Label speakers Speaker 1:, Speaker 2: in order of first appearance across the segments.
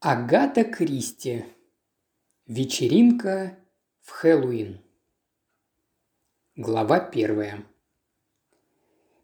Speaker 1: Агата Кристи. Вечеринка в Хэллоуин. Глава первая.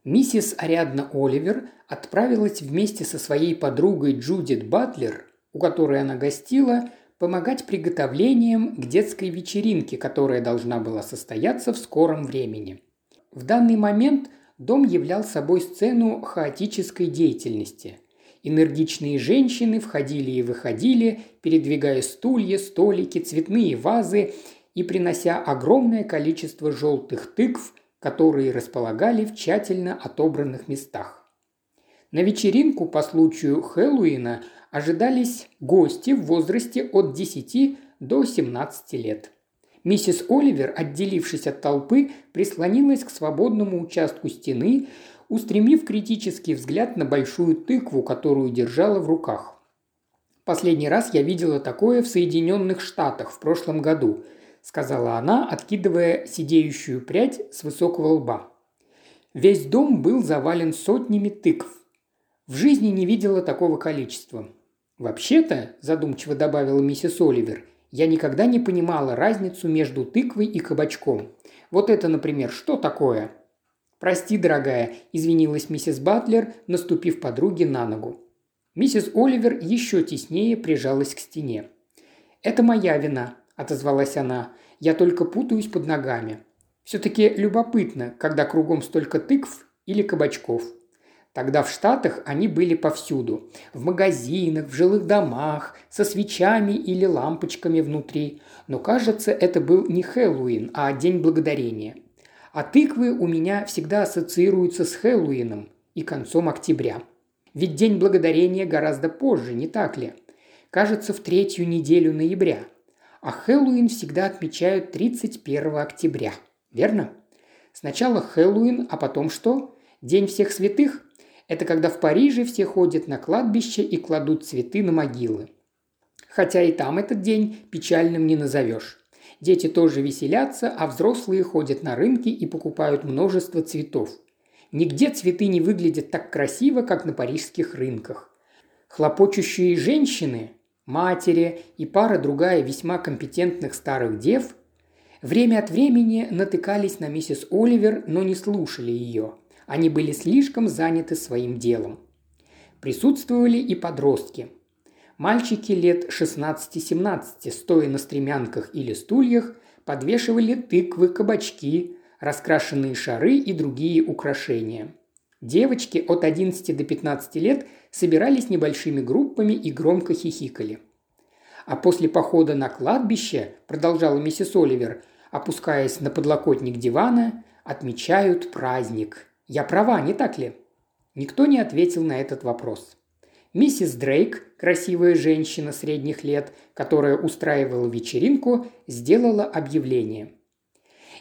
Speaker 1: Миссис Ариадна Оливер отправилась вместе со своей подругой Джудит Батлер, у которой она гостила, помогать приготовлениям к детской вечеринке, которая должна была состояться в скором времени. В данный момент дом являл собой сцену хаотической деятельности – Энергичные женщины входили и выходили, передвигая стулья, столики, цветные вазы и принося огромное количество желтых тыкв, которые располагали в тщательно отобранных местах. На вечеринку по случаю Хэллоуина ожидались гости в возрасте от 10 до 17 лет. Миссис Оливер, отделившись от толпы, прислонилась к свободному участку стены, устремив критический взгляд на большую тыкву, которую держала в руках. «Последний раз я видела такое в Соединенных Штатах в прошлом году», – сказала она, откидывая сидеющую прядь с высокого лба. Весь дом был завален сотнями тыкв. В жизни не видела такого количества. «Вообще-то», – задумчиво добавила миссис Оливер, – «я никогда не понимала разницу между тыквой и кабачком. Вот это, например, что такое?» «Прости, дорогая», – извинилась миссис Батлер, наступив подруге на ногу. Миссис Оливер еще теснее прижалась к стене. «Это моя вина», – отозвалась она. «Я только путаюсь под ногами. Все-таки любопытно, когда кругом столько тыкв или кабачков». Тогда в Штатах они были повсюду. В магазинах, в жилых домах, со свечами или лампочками внутри. Но кажется, это был не Хэллоуин, а День Благодарения. А тыквы у меня всегда ассоциируются с Хэллоуином и концом октября. Ведь День Благодарения гораздо позже, не так ли? Кажется, в третью неделю ноября. А Хэллоуин всегда отмечают 31 октября. Верно? Сначала Хэллоуин, а потом что? День всех святых? Это когда в Париже все ходят на кладбище и кладут цветы на могилы. Хотя и там этот день печальным не назовешь. Дети тоже веселятся, а взрослые ходят на рынки и покупают множество цветов. Нигде цветы не выглядят так красиво, как на парижских рынках. Хлопочущие женщины, матери и пара другая весьма компетентных старых дев время от времени натыкались на миссис Оливер, но не слушали ее. Они были слишком заняты своим делом. Присутствовали и подростки – Мальчики лет 16-17, стоя на стремянках или стульях, подвешивали тыквы, кабачки, раскрашенные шары и другие украшения. Девочки от 11 до 15 лет собирались небольшими группами и громко хихикали. А после похода на кладбище, продолжала миссис Оливер, опускаясь на подлокотник дивана, отмечают праздник. Я права, не так ли? Никто не ответил на этот вопрос. Миссис Дрейк, красивая женщина средних лет, которая устраивала вечеринку, сделала объявление.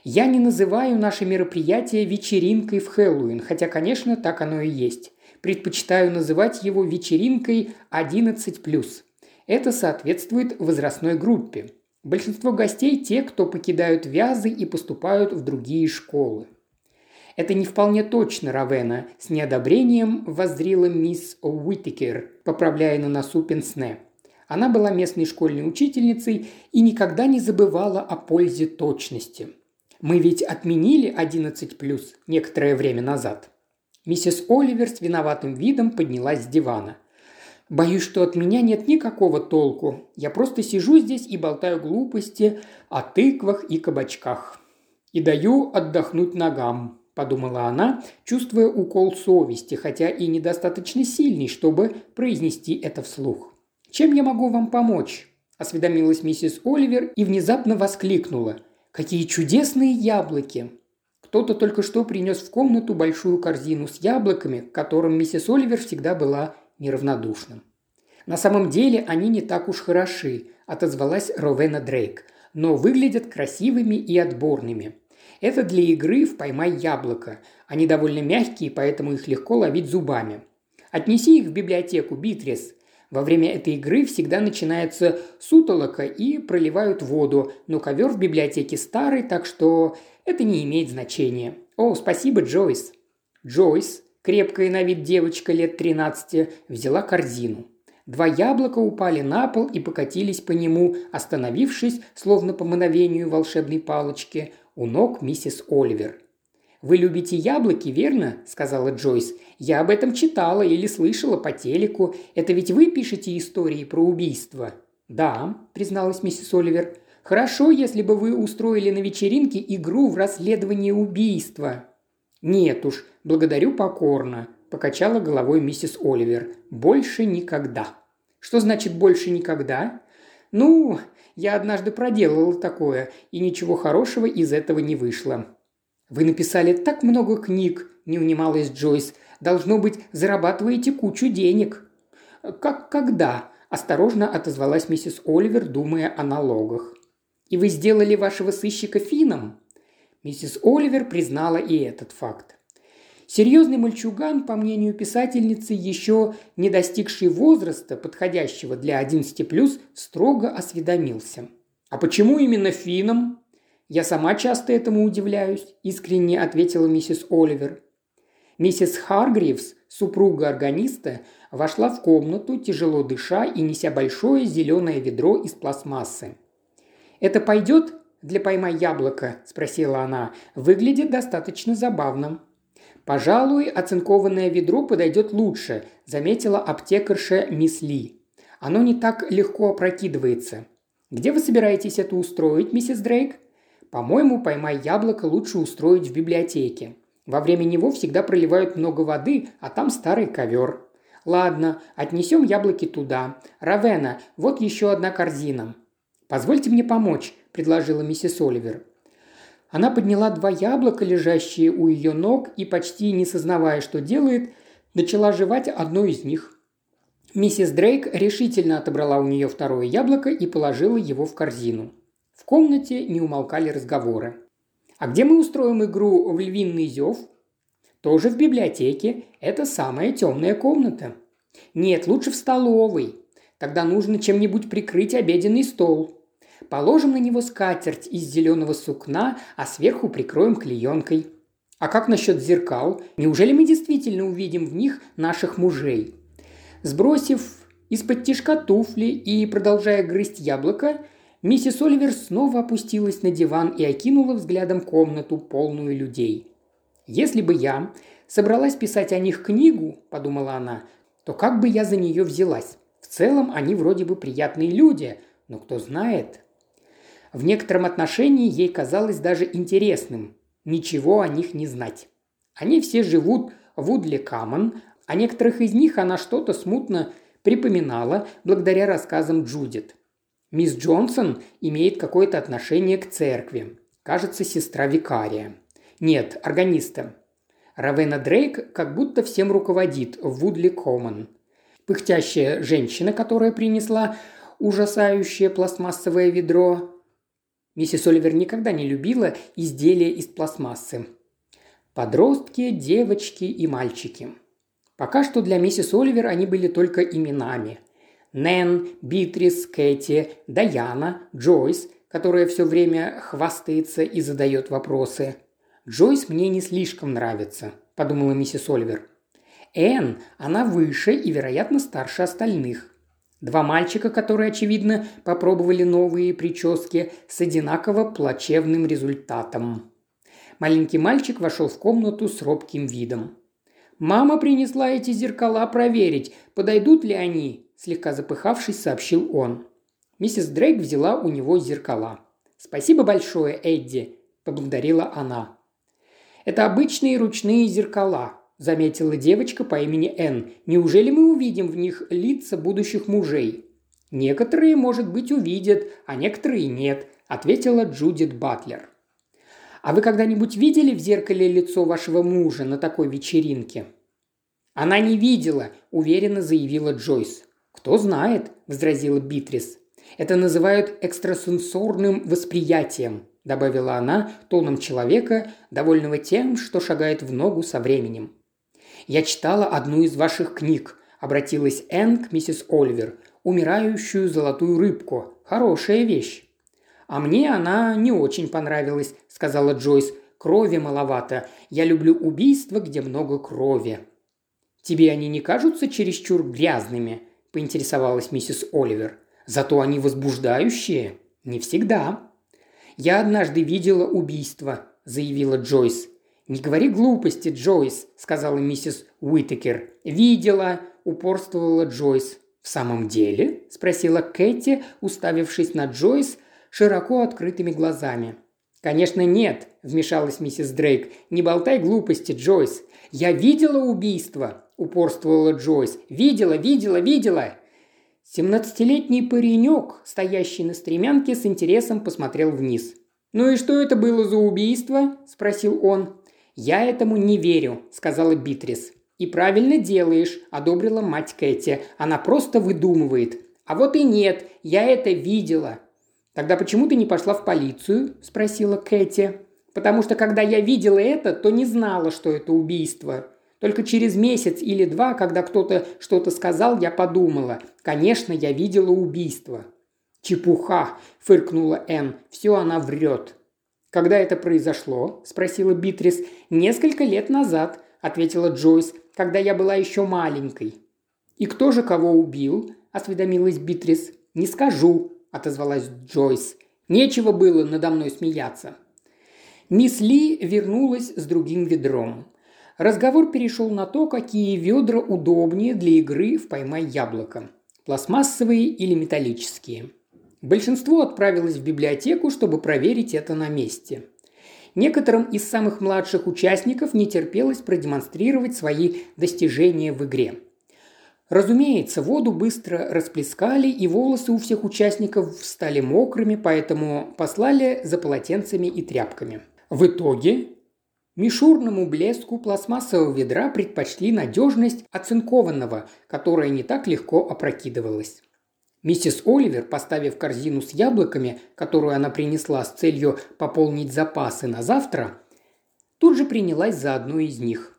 Speaker 1: «Я не называю наше мероприятие вечеринкой в Хэллоуин, хотя, конечно, так оно и есть. Предпочитаю называть его вечеринкой 11+. Это соответствует возрастной группе. Большинство гостей – те, кто покидают вязы и поступают в другие школы. «Это не вполне точно, Равена», – с неодобрением воззрила мисс Уитикер, поправляя на носу пенсне. Она была местной школьной учительницей и никогда не забывала о пользе точности. «Мы ведь отменили 11+, некоторое время назад». Миссис Оливер с виноватым видом поднялась с дивана. «Боюсь, что от меня нет никакого толку. Я просто сижу здесь и болтаю глупости о тыквах и кабачках. И даю отдохнуть ногам», – подумала она, чувствуя укол совести, хотя и недостаточно сильный, чтобы произнести это вслух. «Чем я могу вам помочь?» – осведомилась миссис Оливер и внезапно воскликнула. «Какие чудесные яблоки!» Кто-то только что принес в комнату большую корзину с яблоками, к которым миссис Оливер всегда была неравнодушна. «На самом деле они не так уж хороши», – отозвалась Ровена Дрейк, – «но выглядят красивыми и отборными. Это для игры в «Поймай яблоко». Они довольно мягкие, поэтому их легко ловить зубами. Отнеси их в библиотеку, Битрис. Во время этой игры всегда начинается сутолока и проливают воду, но ковер в библиотеке старый, так что это не имеет значения. О, спасибо, Джойс. Джойс, крепкая на вид девочка лет 13, взяла корзину. Два яблока упали на пол и покатились по нему, остановившись, словно по мановению волшебной палочки, у ног миссис Оливер. «Вы любите яблоки, верно?» – сказала Джойс. «Я об этом читала или слышала по телеку. Это ведь вы пишете истории про убийства?» «Да», – призналась миссис Оливер. «Хорошо, если бы вы устроили на вечеринке игру в расследование убийства». «Нет уж, благодарю покорно», – покачала головой миссис Оливер. «Больше никогда». «Что значит «больше никогда»?» «Ну, я однажды проделала такое, и ничего хорошего из этого не вышло. «Вы написали так много книг», – не унималась Джойс. «Должно быть, зарабатываете кучу денег». «Как когда?» – осторожно отозвалась миссис Оливер, думая о налогах. «И вы сделали вашего сыщика фином?» Миссис Оливер признала и этот факт. Серьезный мальчуган, по мнению писательницы, еще не достигший возраста, подходящего для 11+, строго осведомился. «А почему именно финном?» «Я сама часто этому удивляюсь», – искренне ответила миссис Оливер. Миссис Харгривс, супруга органиста, вошла в комнату, тяжело дыша и неся большое зеленое ведро из пластмассы. «Это пойдет для «Поймай яблоко»?» – спросила она. «Выглядит достаточно забавно». «Пожалуй, оцинкованное ведро подойдет лучше», – заметила аптекарша мисс Ли. «Оно не так легко опрокидывается. Где вы собираетесь это устроить, миссис Дрейк?» По-моему, поймай яблоко лучше устроить в библиотеке. Во время него всегда проливают много воды, а там старый ковер. Ладно, отнесем яблоки туда. Равена, вот еще одна корзина. Позвольте мне помочь, предложила миссис Оливер. Она подняла два яблока, лежащие у ее ног, и, почти не сознавая, что делает, начала жевать одно из них. Миссис Дрейк решительно отобрала у нее второе яблоко и положила его в корзину. В комнате не умолкали разговоры. «А где мы устроим игру в львиный зев?» «Тоже в библиотеке. Это самая темная комната». «Нет, лучше в столовой. Тогда нужно чем-нибудь прикрыть обеденный стол. Положим на него скатерть из зеленого сукна, а сверху прикроем клеенкой. А как насчет зеркал? Неужели мы действительно увидим в них наших мужей?» Сбросив из-под тишка туфли и продолжая грызть яблоко, Миссис Оливер снова опустилась на диван и окинула взглядом комнату, полную людей. «Если бы я собралась писать о них книгу», – подумала она, – «то как бы я за нее взялась? В целом они вроде бы приятные люди, но кто знает». В некотором отношении ей казалось даже интересным ничего о них не знать. Они все живут в Вудли Камон, а некоторых из них она что-то смутно припоминала благодаря рассказам Джудит – Мисс Джонсон имеет какое-то отношение к церкви. Кажется, сестра викария. Нет, органиста. Равена Дрейк как будто всем руководит в Вудли Коммон. Пыхтящая женщина, которая принесла ужасающее пластмассовое ведро. Миссис Оливер никогда не любила изделия из пластмассы. Подростки, девочки и мальчики. Пока что для миссис Оливер они были только именами – Нэн, Битрис, Кэти, Даяна, Джойс, которая все время хвастается и задает вопросы. «Джойс мне не слишком нравится», – подумала миссис Оливер. Энн, она выше и, вероятно, старше остальных. Два мальчика, которые, очевидно, попробовали новые прически с одинаково плачевным результатом. Маленький мальчик вошел в комнату с робким видом. «Мама принесла эти зеркала проверить, подойдут ли они», слегка запыхавшись, сообщил он. Миссис Дрейк взяла у него зеркала. «Спасибо большое, Эдди», – поблагодарила она. «Это обычные ручные зеркала», – заметила девочка по имени Энн. «Неужели мы увидим в них лица будущих мужей?» «Некоторые, может быть, увидят, а некоторые нет», – ответила Джудит Батлер. «А вы когда-нибудь видели в зеркале лицо вашего мужа на такой вечеринке?» «Она не видела», – уверенно заявила Джойс. «Кто знает», – возразила Битрис. «Это называют экстрасенсорным восприятием», – добавила она тоном человека, довольного тем, что шагает в ногу со временем. «Я читала одну из ваших книг», – обратилась Энн к миссис Оливер. «Умирающую золотую рыбку. Хорошая вещь». «А мне она не очень понравилась», – сказала Джойс. «Крови маловато. Я люблю убийства, где много крови». «Тебе они не кажутся чересчур грязными?» – поинтересовалась миссис Оливер. «Зато они возбуждающие?» «Не всегда». «Я однажды видела убийство», – заявила Джойс. «Не говори глупости, Джойс», – сказала миссис Уитекер. «Видела», – упорствовала Джойс. «В самом деле?» – спросила Кэти, уставившись на Джойс широко открытыми глазами. «Конечно нет», – вмешалась миссис Дрейк. «Не болтай глупости, Джойс. Я видела убийство», – упорствовала Джойс. «Видела, видела, видела». Семнадцатилетний паренек, стоящий на стремянке, с интересом посмотрел вниз. «Ну и что это было за убийство?» – спросил он. «Я этому не верю», – сказала Битрис. «И правильно делаешь», – одобрила мать Кэти. «Она просто выдумывает». «А вот и нет, я это видела». «Тогда почему ты не пошла в полицию?» – спросила Кэти. «Потому что когда я видела это, то не знала, что это убийство. Только через месяц или два, когда кто-то что-то сказал, я подумала. Конечно, я видела убийство». «Чепуха!» – фыркнула Энн. «Все она врет». «Когда это произошло?» – спросила Битрис. «Несколько лет назад», – ответила Джойс когда я была еще маленькой». «И кто же кого убил?» – осведомилась Битрис. «Не скажу», – отозвалась Джойс. «Нечего было надо мной смеяться». Мисс Ли вернулась с другим ведром. Разговор перешел на то, какие ведра удобнее для игры в «Поймай яблоко» – пластмассовые или металлические. Большинство отправилось в библиотеку, чтобы проверить это на месте. Некоторым из самых младших участников не терпелось продемонстрировать свои достижения в игре. Разумеется, воду быстро расплескали, и волосы у всех участников стали мокрыми, поэтому послали за полотенцами и тряпками. В итоге Мишурному блеску пластмассового ведра предпочли надежность оцинкованного, которая не так легко опрокидывалась. Миссис Оливер, поставив корзину с яблоками, которую она принесла с целью пополнить запасы на завтра, тут же принялась за одну из них.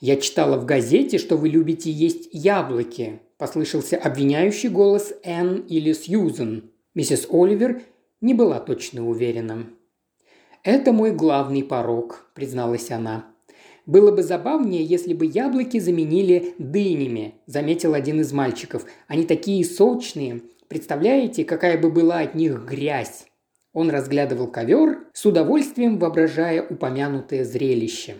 Speaker 1: «Я читала в газете, что вы любите есть яблоки», – послышался обвиняющий голос Энн или Сьюзен. Миссис Оливер не была точно уверена. «Это мой главный порог», – призналась она. «Было бы забавнее, если бы яблоки заменили дынями», – заметил один из мальчиков. «Они такие сочные. Представляете, какая бы была от них грязь?» Он разглядывал ковер, с удовольствием воображая упомянутое зрелище.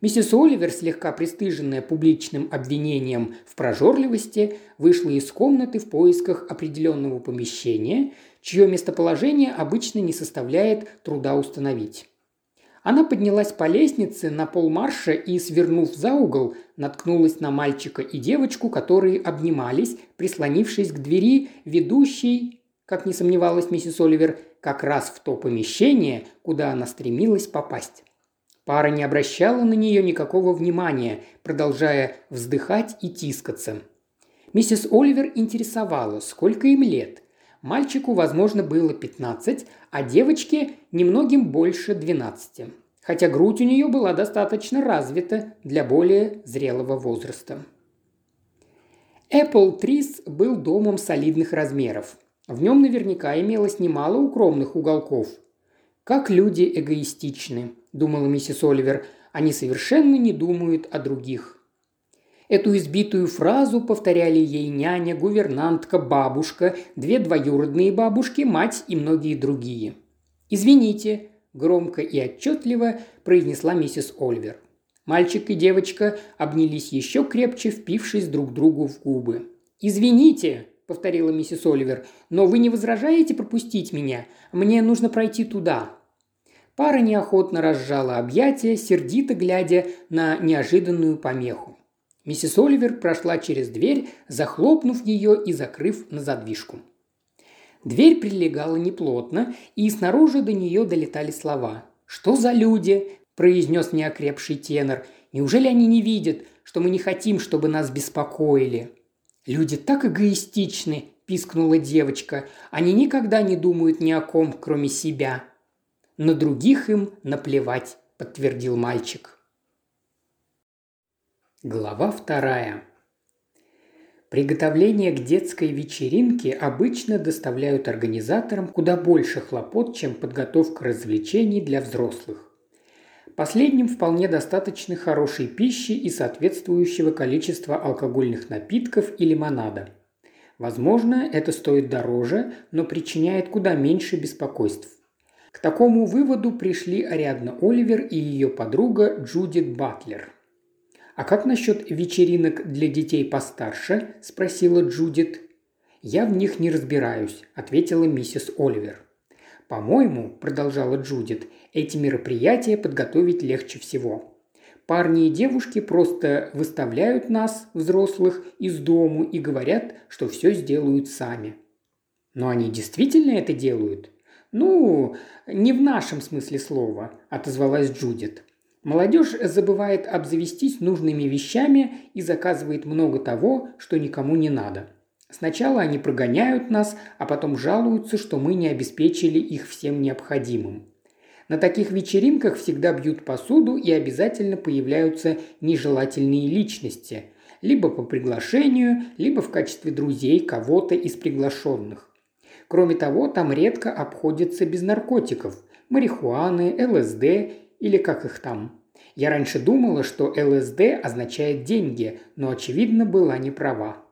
Speaker 1: Миссис Оливер, слегка пристыженная публичным обвинением в прожорливости, вышла из комнаты в поисках определенного помещения, чье местоположение обычно не составляет труда установить. Она поднялась по лестнице на полмарша и, свернув за угол, наткнулась на мальчика и девочку, которые обнимались, прислонившись к двери, ведущей, как не сомневалась миссис Оливер, как раз в то помещение, куда она стремилась попасть. Пара не обращала на нее никакого внимания, продолжая вздыхать и тискаться. Миссис Оливер интересовала, сколько им лет. Мальчику, возможно, было 15, а девочке немногим больше 12. Хотя грудь у нее была достаточно развита для более зрелого возраста. Apple Trees был домом солидных размеров. В нем наверняка имелось немало укромных уголков. «Как люди эгоистичны», – думала миссис Оливер, – «они совершенно не думают о других». Эту избитую фразу повторяли ей няня, гувернантка, бабушка, две двоюродные бабушки, мать и многие другие. «Извините», – громко и отчетливо произнесла миссис Ольвер. Мальчик и девочка обнялись еще крепче, впившись друг другу в губы. «Извините», – повторила миссис Оливер, – «но вы не возражаете пропустить меня? Мне нужно пройти туда». Пара неохотно разжала объятия, сердито глядя на неожиданную помеху. Миссис Оливер прошла через дверь, захлопнув ее и закрыв на задвижку. Дверь прилегала неплотно, и снаружи до нее долетали слова. «Что за люди?» – произнес неокрепший тенор. «Неужели они не видят, что мы не хотим, чтобы нас беспокоили?» «Люди так эгоистичны», – пискнула девочка. «Они никогда не думают ни о ком, кроме себя». «На других им наплевать», – подтвердил мальчик. Глава вторая. Приготовления к детской вечеринке обычно доставляют организаторам куда больше хлопот, чем подготовка развлечений для взрослых. Последним вполне достаточно хорошей пищи и соответствующего количества алкогольных напитков и лимонада. Возможно, это стоит дороже, но причиняет куда меньше беспокойств. К такому выводу пришли Ариадна Оливер и ее подруга Джудит Батлер. «А как насчет вечеринок для детей постарше?» – спросила Джудит. «Я в них не разбираюсь», – ответила миссис Оливер. «По-моему», – продолжала Джудит, – «эти мероприятия подготовить легче всего. Парни и девушки просто выставляют нас, взрослых, из дому и говорят, что все сделают сами. Но они действительно это делают? Ну, не в нашем смысле слова, отозвалась Джудит. Молодежь забывает обзавестись нужными вещами и заказывает много того, что никому не надо. Сначала они прогоняют нас, а потом жалуются, что мы не обеспечили их всем необходимым. На таких вечеринках всегда бьют посуду и обязательно появляются нежелательные личности, либо по приглашению, либо в качестве друзей кого-то из приглашенных. Кроме того, там редко обходится без наркотиков – марихуаны, ЛСД или как их там. Я раньше думала, что ЛСД означает деньги, но, очевидно, была не права.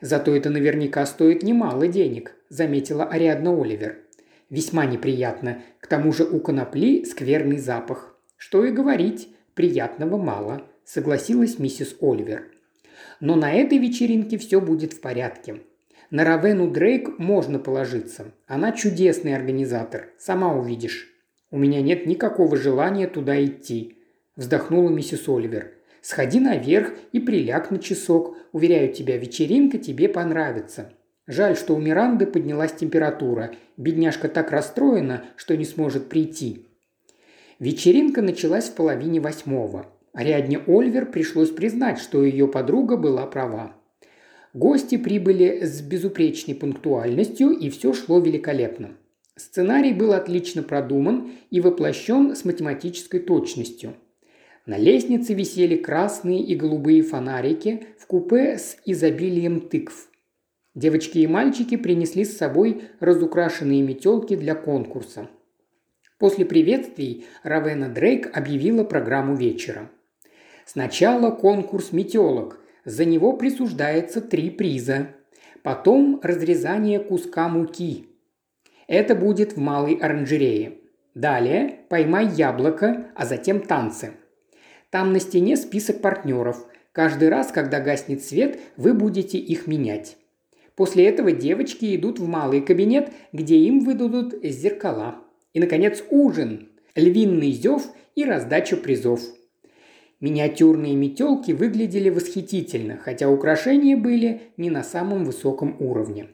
Speaker 1: «Зато это наверняка стоит немало денег», – заметила Ариадна Оливер. Весьма неприятно. К тому же у конопли скверный запах. Что и говорить, приятного мало, согласилась миссис Оливер. Но на этой вечеринке все будет в порядке. На Равену Дрейк можно положиться. Она чудесный организатор, сама увидишь. У меня нет никакого желания туда идти, вздохнула миссис Оливер. Сходи наверх и приляг на часок. Уверяю тебя, вечеринка тебе понравится. Жаль, что у Миранды поднялась температура. Бедняжка так расстроена, что не сможет прийти. Вечеринка началась в половине восьмого. Ариадне Ольвер пришлось признать, что ее подруга была права. Гости прибыли с безупречной пунктуальностью, и все шло великолепно. Сценарий был отлично продуман и воплощен с математической точностью. На лестнице висели красные и голубые фонарики в купе с изобилием тыкв – Девочки и мальчики принесли с собой разукрашенные метелки для конкурса. После приветствий Равена Дрейк объявила программу вечера. Сначала конкурс метелок. За него присуждается три приза. Потом разрезание куска муки. Это будет в малой оранжерее. Далее поймай яблоко, а затем танцы. Там на стене список партнеров. Каждый раз, когда гаснет свет, вы будете их менять. После этого девочки идут в малый кабинет, где им выдадут зеркала. И, наконец, ужин, львиный зев и раздача призов. Миниатюрные метелки выглядели восхитительно, хотя украшения были не на самом высоком уровне.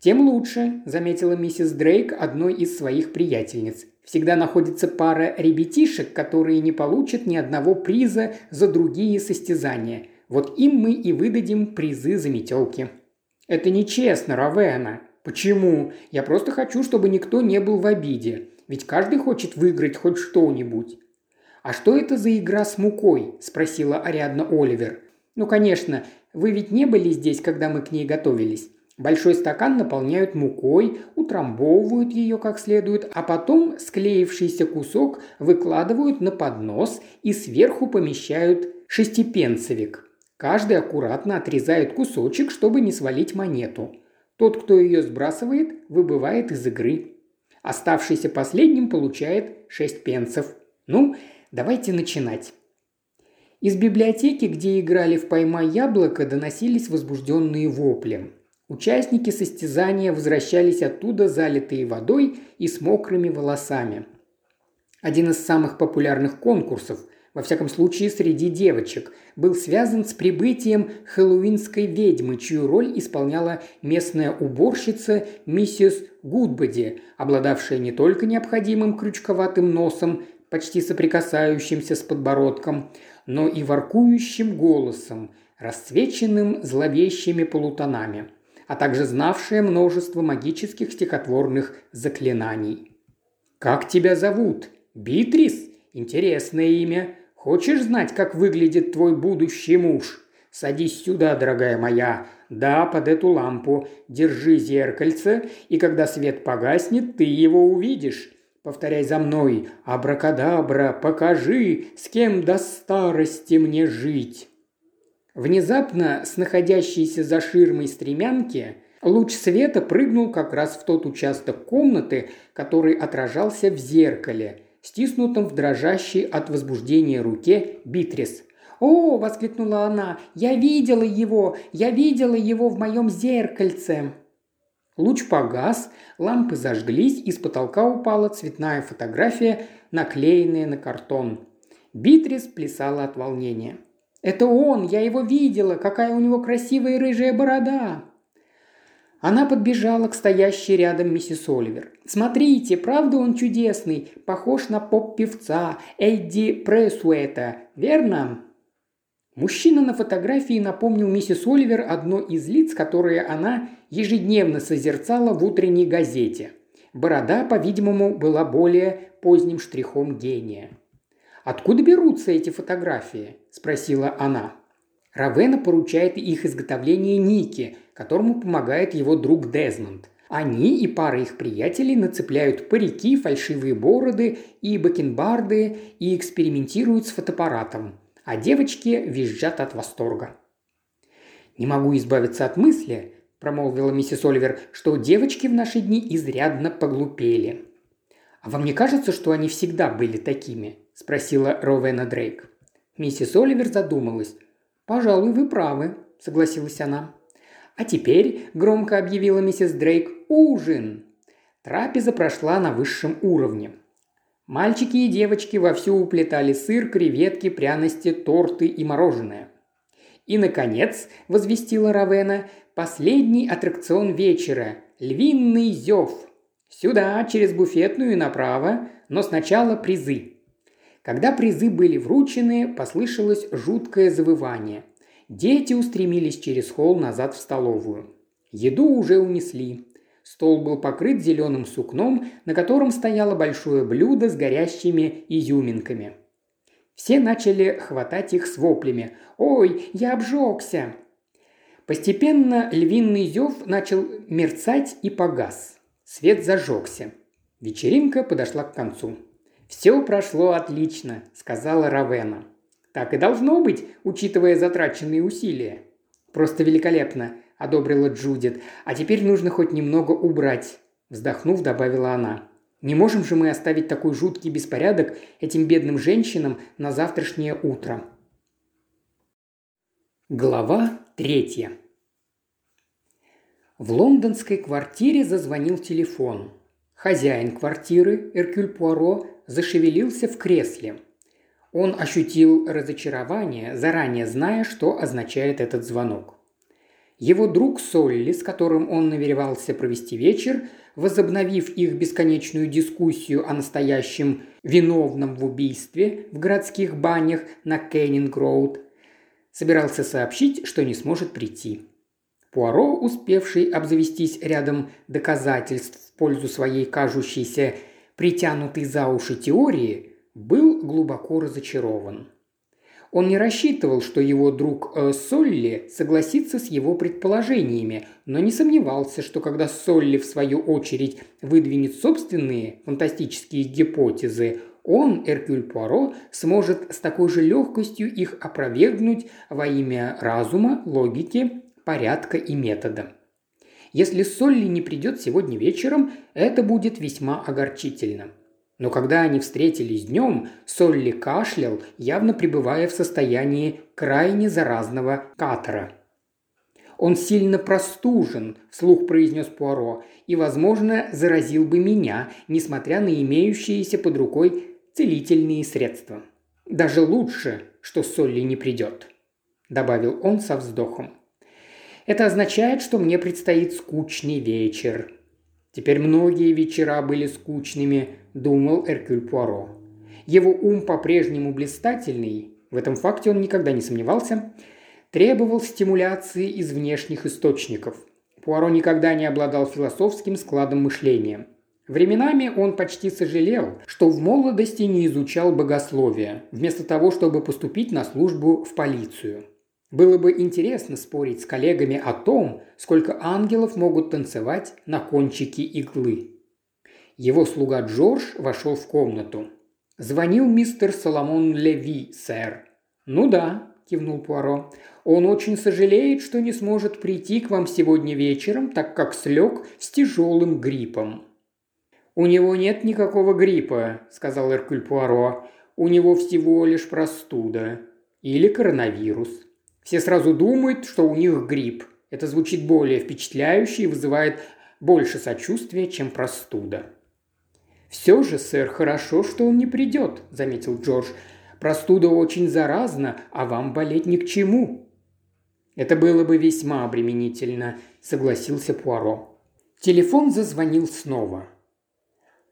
Speaker 1: «Тем лучше», – заметила миссис Дрейк одной из своих приятельниц. «Всегда находится пара ребятишек, которые не получат ни одного приза за другие состязания. Вот им мы и выдадим призы за метелки». «Это нечестно, Равена». «Почему? Я просто хочу, чтобы никто не был в обиде. Ведь каждый хочет выиграть хоть что-нибудь». «А что это за игра с мукой?» – спросила Ариадна Оливер. «Ну, конечно, вы ведь не были здесь, когда мы к ней готовились. Большой стакан наполняют мукой, утрамбовывают ее как следует, а потом склеившийся кусок выкладывают на поднос и сверху помещают шестипенцевик. Каждый аккуратно отрезает кусочек, чтобы не свалить монету. Тот, кто ее сбрасывает, выбывает из игры. Оставшийся последним получает 6 пенсов. Ну, давайте начинать. Из библиотеки, где играли в «Поймай яблоко», доносились возбужденные вопли. Участники состязания возвращались оттуда, залитые водой и с мокрыми волосами. Один из самых популярных конкурсов – во всяком случае среди девочек, был связан с прибытием хэллоуинской ведьмы, чью роль исполняла местная уборщица миссис Гудбоди, обладавшая не только необходимым крючковатым носом, почти соприкасающимся с подбородком, но и воркующим голосом, расцвеченным зловещими полутонами, а также знавшая множество магических стихотворных заклинаний. «Как тебя зовут? Битрис?» Интересное имя. Хочешь знать, как выглядит твой будущий муж? Садись сюда, дорогая моя. Да, под эту лампу. Держи зеркальце, и когда свет погаснет, ты его увидишь. Повторяй за мной. Абракадабра, покажи, с кем до старости мне жить. Внезапно с находящейся за ширмой стремянки луч света прыгнул как раз в тот участок комнаты, который отражался в зеркале, стиснутом в дрожащей от возбуждения руке Битрис. «О!» – воскликнула она. «Я видела его! Я видела его в моем зеркальце!» Луч погас, лампы зажглись, и с потолка упала цветная фотография, наклеенная на картон. Битрис плясала от волнения. «Это он! Я его видела! Какая у него красивая рыжая борода!» Она подбежала к стоящей рядом миссис Оливер. «Смотрите, правда он чудесный? Похож на поп-певца Эдди Пресуэта, верно?» Мужчина на фотографии напомнил миссис Оливер одно из лиц, которые она ежедневно созерцала в утренней газете. Борода, по-видимому, была более поздним штрихом гения. «Откуда берутся эти фотографии?» – спросила она. Равена поручает их изготовление Ники, которому помогает его друг Дезмонд. Они и пара их приятелей нацепляют парики, фальшивые бороды и бакенбарды и экспериментируют с фотоаппаратом, а девочки визжат от восторга. «Не могу избавиться от мысли», – промолвила миссис Оливер, – «что девочки в наши дни изрядно поглупели». «А вам не кажется, что они всегда были такими?» – спросила Ровена Дрейк. Миссис Оливер задумалась. «Пожалуй, вы правы», – согласилась она. «А теперь», – громко объявила миссис Дрейк, – «ужин». Трапеза прошла на высшем уровне. Мальчики и девочки вовсю уплетали сыр, креветки, пряности, торты и мороженое. И, наконец, возвестила Равена, последний аттракцион вечера – львиный зев. Сюда, через буфетную и направо, но сначала призы. Когда призы были вручены, послышалось жуткое завывание. Дети устремились через холл назад в столовую. Еду уже унесли. Стол был покрыт зеленым сукном, на котором стояло большое блюдо с горящими изюминками. Все начали хватать их с воплями. «Ой, я обжегся!» Постепенно львиный зев начал мерцать и погас. Свет зажегся. Вечеринка подошла к концу. «Все прошло отлично», – сказала Равена. «Так и должно быть, учитывая затраченные усилия». «Просто великолепно», – одобрила Джудит. «А теперь нужно хоть немного убрать», – вздохнув, добавила она. «Не можем же мы оставить такой жуткий беспорядок этим бедным женщинам на завтрашнее утро». Глава третья. В лондонской квартире зазвонил телефон. Хозяин квартиры, Эркюль Пуаро, зашевелился в кресле. Он ощутил разочарование, заранее зная, что означает этот звонок. Его друг Солли, с которым он намеревался провести вечер, возобновив их бесконечную дискуссию о настоящем виновном в убийстве в городских банях на Кеннинг-Роуд, собирался сообщить, что не сможет прийти. Пуаро, успевший обзавестись рядом доказательств в пользу своей кажущейся притянутой за уши теории, был глубоко разочарован. Он не рассчитывал, что его друг э, Солли согласится с его предположениями, но не сомневался, что когда Солли в свою очередь выдвинет собственные фантастические гипотезы, он, Эркюль Пуаро, сможет с такой же легкостью их опровергнуть во имя разума, логики, порядка и метода. Если Солли не придет сегодня вечером, это будет весьма огорчительно. Но когда они встретились днем, Солли кашлял, явно пребывая в состоянии крайне заразного катара. «Он сильно простужен», – вслух произнес Пуаро, – «и, возможно, заразил бы меня, несмотря на имеющиеся под рукой целительные средства. Даже лучше, что Солли не придет», – добавил он со вздохом. Это означает, что мне предстоит скучный вечер. Теперь многие вечера были скучными, думал Эркюль Пуаро. Его ум по-прежнему блистательный, в этом факте он никогда не сомневался, требовал стимуляции из внешних источников. Пуаро никогда не обладал философским складом мышления. Временами он почти сожалел, что в молодости не изучал богословие, вместо того, чтобы поступить на службу в полицию. Было бы интересно спорить с коллегами о том, сколько ангелов могут танцевать на кончике иглы. Его слуга Джордж вошел в комнату. «Звонил мистер Соломон Леви, сэр». «Ну да», – кивнул Пуаро. Он очень сожалеет, что не сможет прийти к вам сегодня вечером, так как слег с тяжелым гриппом». «У него нет никакого гриппа», – сказал Эркюль Пуаро. «У него всего лишь простуда. Или коронавирус. Все сразу думают, что у них грипп. Это звучит более впечатляюще и вызывает больше сочувствия, чем простуда». «Все же, сэр, хорошо, что он не придет», – заметил Джордж. «Простуда очень заразна, а вам болеть ни к чему». «Это было бы весьма обременительно», – согласился Пуаро. Телефон зазвонил снова.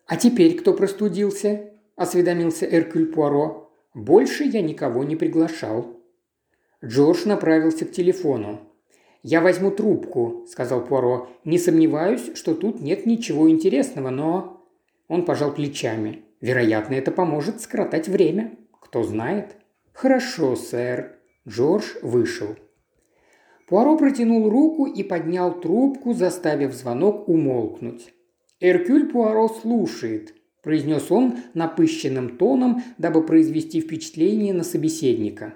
Speaker 1: «А теперь кто простудился?» – осведомился Эркюль Пуаро. «Больше я никого не приглашал». Джордж направился к телефону. «Я возьму трубку», – сказал Пуаро. «Не сомневаюсь, что тут нет ничего интересного, но...» Он пожал плечами. «Вероятно, это поможет скоротать время. Кто знает?» «Хорошо, сэр». Джордж вышел. Пуаро протянул руку и поднял трубку, заставив звонок умолкнуть. «Эркюль Пуаро слушает», – произнес он напыщенным тоном, дабы произвести впечатление на собеседника.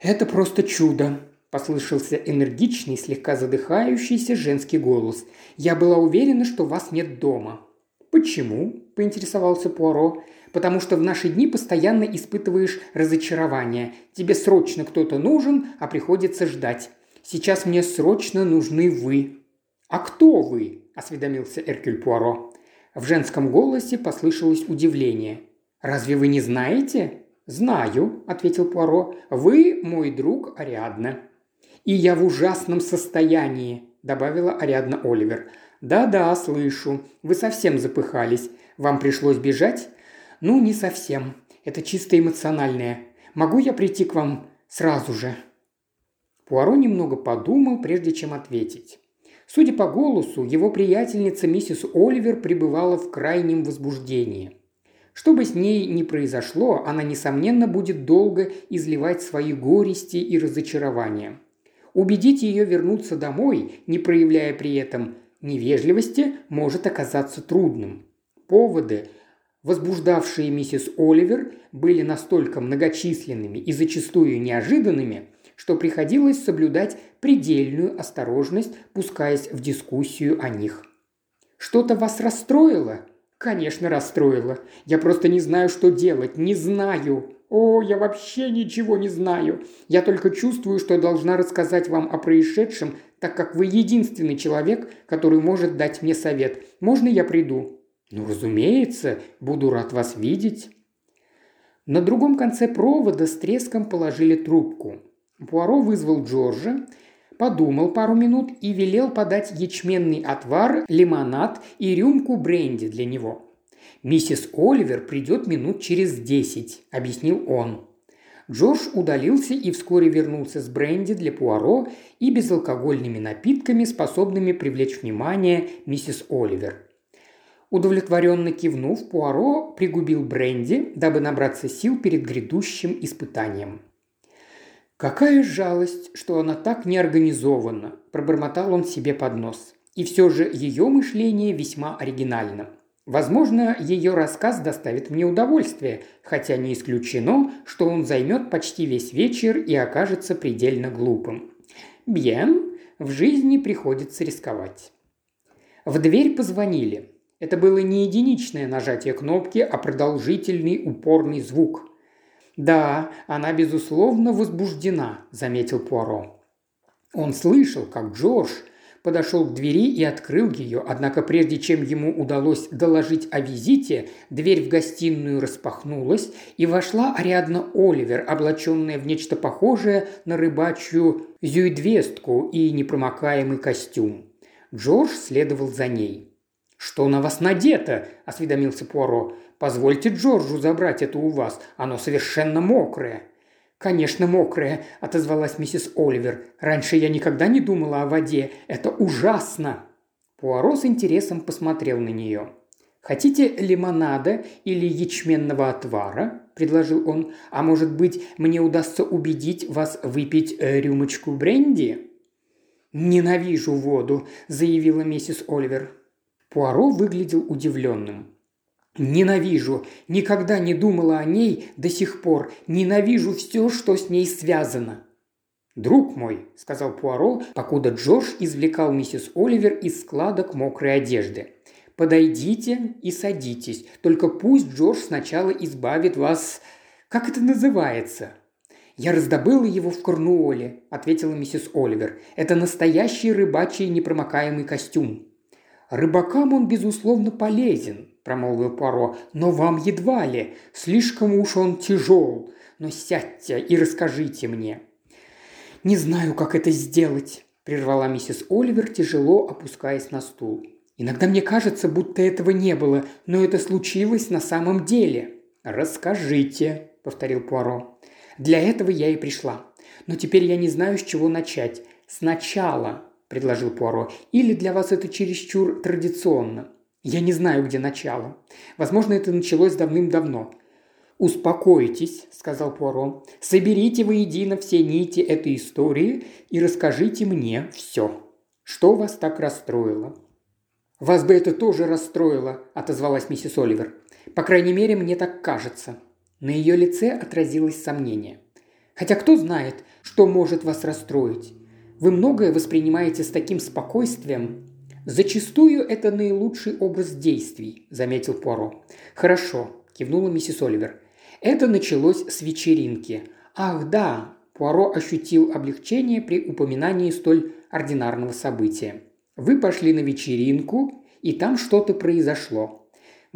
Speaker 1: «Это просто чудо», – послышался энергичный, слегка задыхающийся женский голос. «Я была уверена, что вас нет дома». «Почему?» – поинтересовался Пуаро. «Потому что в наши дни постоянно испытываешь разочарование. Тебе срочно кто-то нужен, а приходится ждать. Сейчас мне срочно нужны вы». «А кто вы?» – осведомился Эркюль Пуаро. В женском голосе послышалось удивление. «Разве вы не знаете?» «Знаю», – ответил Пуаро. «Вы мой друг Ариадна». «И я в ужасном состоянии», – добавила Ариадна Оливер. «Да-да, слышу. Вы совсем запыхались. Вам пришлось бежать?» «Ну, не совсем. Это чисто эмоциональное. Могу я прийти к вам сразу же?» Пуаро немного подумал, прежде чем ответить. Судя по голосу, его приятельница миссис Оливер пребывала в крайнем возбуждении. Что бы с ней ни произошло, она, несомненно, будет долго изливать свои горести и разочарования. Убедить ее вернуться домой, не проявляя при этом невежливости может оказаться трудным. Поводы, возбуждавшие миссис Оливер, были настолько многочисленными и зачастую неожиданными, что приходилось соблюдать предельную осторожность, пускаясь в дискуссию о них. «Что-то вас расстроило?» «Конечно, расстроило. Я просто не знаю, что делать. Не знаю. О, я вообще ничего не знаю. Я только чувствую, что должна рассказать вам о происшедшем, так как вы единственный человек, который может дать мне совет. Можно я приду?» «Ну, разумеется, буду рад вас видеть». На другом конце провода с треском положили трубку. Пуаро вызвал Джорджа, подумал пару минут и велел подать ячменный отвар, лимонад и рюмку бренди для него. «Миссис Оливер придет минут через десять», – объяснил он. Джордж удалился и вскоре вернулся с бренди для Пуаро и безалкогольными напитками, способными привлечь внимание миссис Оливер. Удовлетворенно кивнув, Пуаро пригубил бренди, дабы набраться сил перед грядущим испытанием. «Какая жалость, что она так неорганизована», – пробормотал он себе под нос. И все же ее мышление весьма оригинально. Возможно, ее рассказ доставит мне удовольствие, хотя не исключено, что он займет почти весь вечер и окажется предельно глупым. Бьен, в жизни приходится рисковать. В дверь позвонили. Это было не единичное нажатие кнопки, а продолжительный упорный звук. «Да, она, безусловно, возбуждена», – заметил Пуаро. Он слышал, как Джордж – подошел к двери и открыл ее, однако прежде чем ему удалось доложить о визите, дверь в гостиную распахнулась, и вошла Ариадна Оливер, облаченная в нечто похожее на рыбачью зюидвестку и непромокаемый костюм. Джордж следовал за ней. «Что на вас надето?» – осведомился Пуаро. «Позвольте Джорджу забрать это у вас, оно совершенно мокрое». «Конечно, мокрая», – отозвалась миссис Оливер. «Раньше я никогда не думала о воде. Это ужасно!» Пуаро с интересом посмотрел на нее. «Хотите лимонада или ячменного отвара?» – предложил он. «А может быть, мне удастся убедить вас выпить э, рюмочку бренди?» «Ненавижу воду», – заявила миссис Оливер. Пуаро выглядел удивленным. Ненавижу. Никогда не думала о ней до сих пор. Ненавижу все, что с ней связано. «Друг мой», – сказал Пуаро, покуда Джордж извлекал миссис Оливер из складок мокрой одежды. «Подойдите и садитесь, только пусть Джордж сначала избавит вас... Как это называется?» «Я раздобыла его в Корнуолле», – ответила миссис Оливер. «Это настоящий рыбачий непромокаемый костюм». «Рыбакам он, безусловно, полезен», – промолвил Пуаро, – «но вам едва ли. Слишком уж он тяжел. Но сядьте и расскажите мне». «Не знаю, как это сделать», – прервала миссис Оливер, тяжело опускаясь на стул. «Иногда мне кажется, будто этого не было, но это случилось на самом деле». «Расскажите», – повторил Пуаро. Для этого я и пришла. Но теперь я не знаю, с чего начать. Сначала, предложил Пуаро. Или для вас это чересчур традиционно? Я не знаю, где начало. Возможно, это началось давным-давно. «Успокойтесь», – сказал Пуаро. «Соберите воедино все нити этой истории и расскажите мне все. Что вас так расстроило?» «Вас бы это тоже расстроило», – отозвалась миссис Оливер. «По крайней мере, мне так кажется». На ее лице отразилось сомнение. «Хотя кто знает, что может вас расстроить? Вы многое воспринимаете с таким спокойствием. Зачастую это наилучший образ действий», – заметил Пуаро. «Хорошо», – кивнула миссис Оливер. «Это началось с вечеринки. Ах, да!» Пуаро ощутил облегчение при упоминании столь ординарного события. «Вы пошли на вечеринку, и там что-то произошло.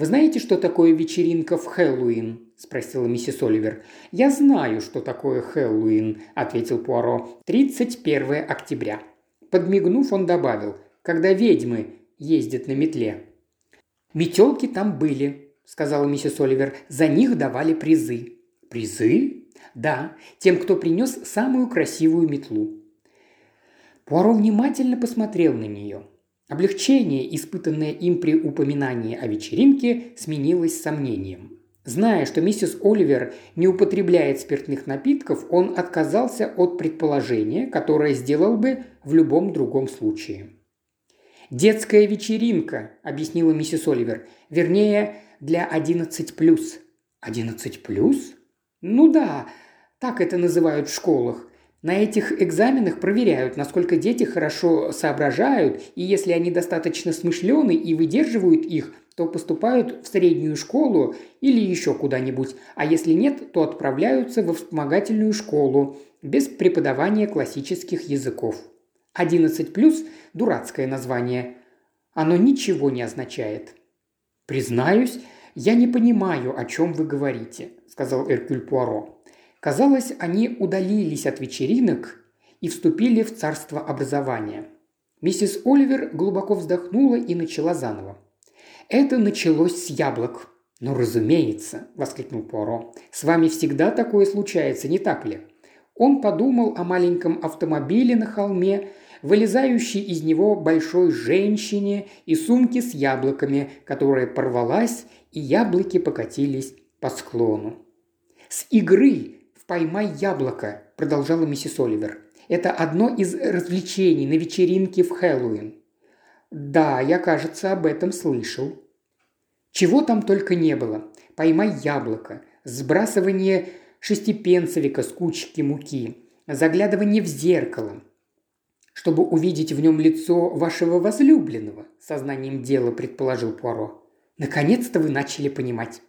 Speaker 1: Вы знаете, что такое вечеринка в Хэллоуин?» – спросила миссис Оливер. «Я знаю, что такое Хэллоуин», – ответил Пуаро. «31 октября». Подмигнув, он добавил, «когда ведьмы ездят на метле». «Метелки там были», – сказала миссис Оливер. «За них давали призы». «Призы?» «Да, тем, кто принес самую красивую метлу». Пуаро внимательно посмотрел на нее. Облегчение, испытанное им при упоминании о вечеринке, сменилось сомнением. Зная, что миссис Оливер не употребляет спиртных напитков, он отказался от предположения, которое сделал бы в любом другом случае. «Детская вечеринка», – объяснила миссис Оливер. «Вернее, для 11+. 11+? Ну да, так это называют в школах. На этих экзаменах проверяют, насколько дети хорошо соображают, и если они достаточно смышлены и выдерживают их, то поступают в среднюю школу или еще куда-нибудь, а если нет, то отправляются во вспомогательную школу без преподавания классических языков. 11 плюс – дурацкое название. Оно ничего не означает. «Признаюсь, я не понимаю, о чем вы говорите», – сказал Эркюль Пуаро. Казалось, они удалились от вечеринок и вступили в царство образования. Миссис Оливер глубоко вздохнула и начала заново. Это началось с яблок. «Ну, разумеется», – воскликнул Пуаро. «С вами всегда такое случается, не так ли?» Он подумал о маленьком автомобиле на холме, вылезающей из него большой женщине и сумке с яблоками, которая порвалась, и яблоки покатились по склону. «С игры «Поймай яблоко», – продолжала миссис Оливер. «Это одно из развлечений на вечеринке в Хэллоуин. «Да, я, кажется, об этом слышал». Чего там только не было. Поймай яблоко, сбрасывание шестипенцевика с кучки муки, заглядывание в зеркало, чтобы увидеть в нем лицо вашего возлюбленного, сознанием дела предположил Пуаро. Наконец-то вы начали понимать.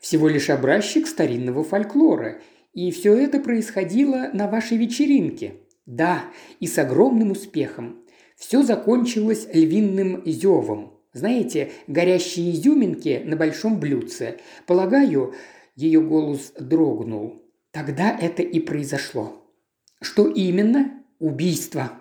Speaker 1: Всего лишь образчик старинного фольклора, и все это происходило на вашей вечеринке. Да, и с огромным успехом. Все закончилось львиным зевом. Знаете, горящие изюминки на большом блюдце. Полагаю, ее голос дрогнул. Тогда это и произошло. Что именно? Убийство.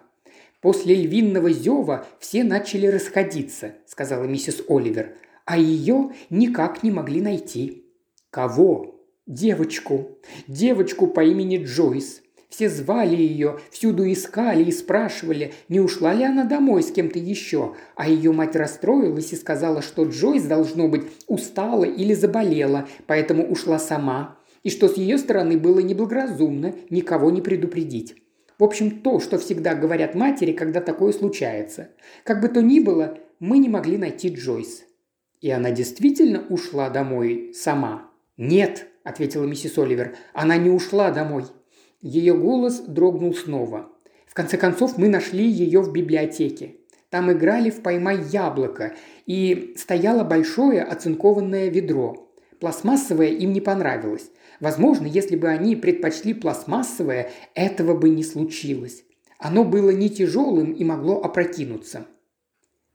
Speaker 1: После львиного зева все начали расходиться, сказала миссис Оливер, а ее никак не могли найти. Кого? Девочку. Девочку по имени Джойс. Все звали ее, всюду искали и спрашивали, не ушла ли она домой с кем-то еще, а ее мать расстроилась и сказала, что Джойс, должно быть, устала или заболела, поэтому ушла сама, и что с ее стороны было неблагоразумно никого не предупредить. В общем, то, что всегда говорят матери, когда такое случается. Как бы то ни было, мы не могли найти Джойс. И она действительно ушла домой сама? «Нет», – ответила миссис Оливер, – «она не ушла домой. Ее голос дрогнул снова. В конце концов, мы нашли ее в библиотеке. Там играли в «Поймай яблоко», и стояло большое оцинкованное ведро. Пластмассовое им не понравилось. Возможно, если бы они предпочли пластмассовое, этого бы не случилось. Оно было не тяжелым и могло опрокинуться.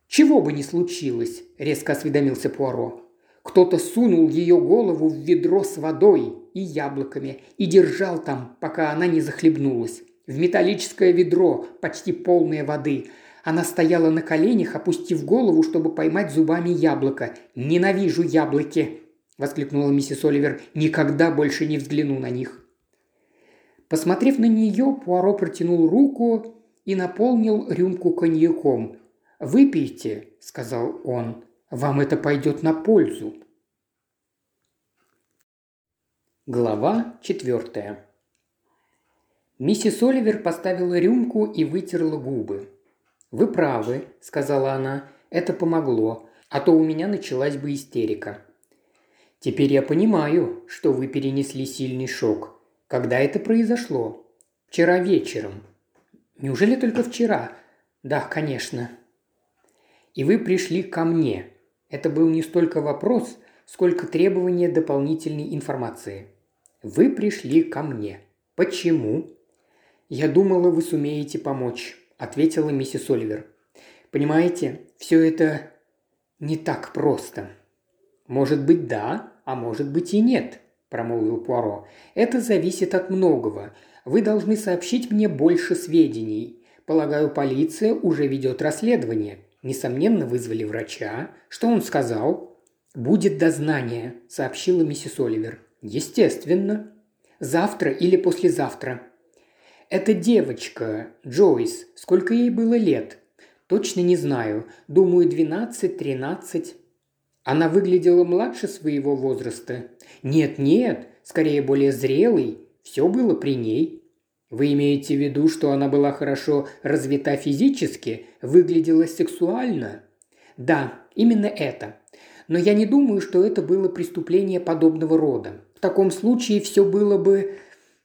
Speaker 1: «Чего бы ни случилось», – резко осведомился Пуаро. Кто-то сунул ее голову в ведро с водой и яблоками и держал там, пока она не захлебнулась. В металлическое ведро, почти полное воды. Она стояла на коленях, опустив голову, чтобы поймать зубами яблоко. «Ненавижу яблоки!» – воскликнула миссис Оливер. «Никогда больше не взгляну на них!» Посмотрев на нее, Пуаро протянул руку и наполнил рюмку коньяком. «Выпейте», – сказал он. Вам это пойдет на пользу. Глава четвертая. Миссис Оливер поставила рюмку и вытерла губы. «Вы правы», – сказала она, – «это помогло, а то у меня началась бы истерика». «Теперь я понимаю, что вы перенесли сильный шок. Когда это произошло?» «Вчера вечером». «Неужели только вчера?» «Да, конечно». «И вы пришли ко мне», это был не столько вопрос, сколько требование дополнительной информации. «Вы пришли ко мне. Почему?» «Я думала, вы сумеете помочь», – ответила миссис Оливер. «Понимаете, все это не так просто». «Может быть, да, а может быть и нет», – промолвил Пуаро. «Это зависит от многого. Вы должны сообщить мне больше сведений. Полагаю, полиция уже ведет расследование. Несомненно, вызвали врача. Что он сказал? «Будет дознание», – сообщила миссис Оливер. «Естественно. Завтра или послезавтра». «Это девочка, Джойс. Сколько ей было лет?» «Точно не знаю. Думаю, двенадцать-тринадцать». Она выглядела младше своего возраста. «Нет-нет, скорее более зрелой. Все было при ней. Вы имеете в виду, что она была хорошо развита физически, выглядела сексуально? Да, именно это. Но я не думаю, что это было преступление подобного рода. В таком случае все было бы,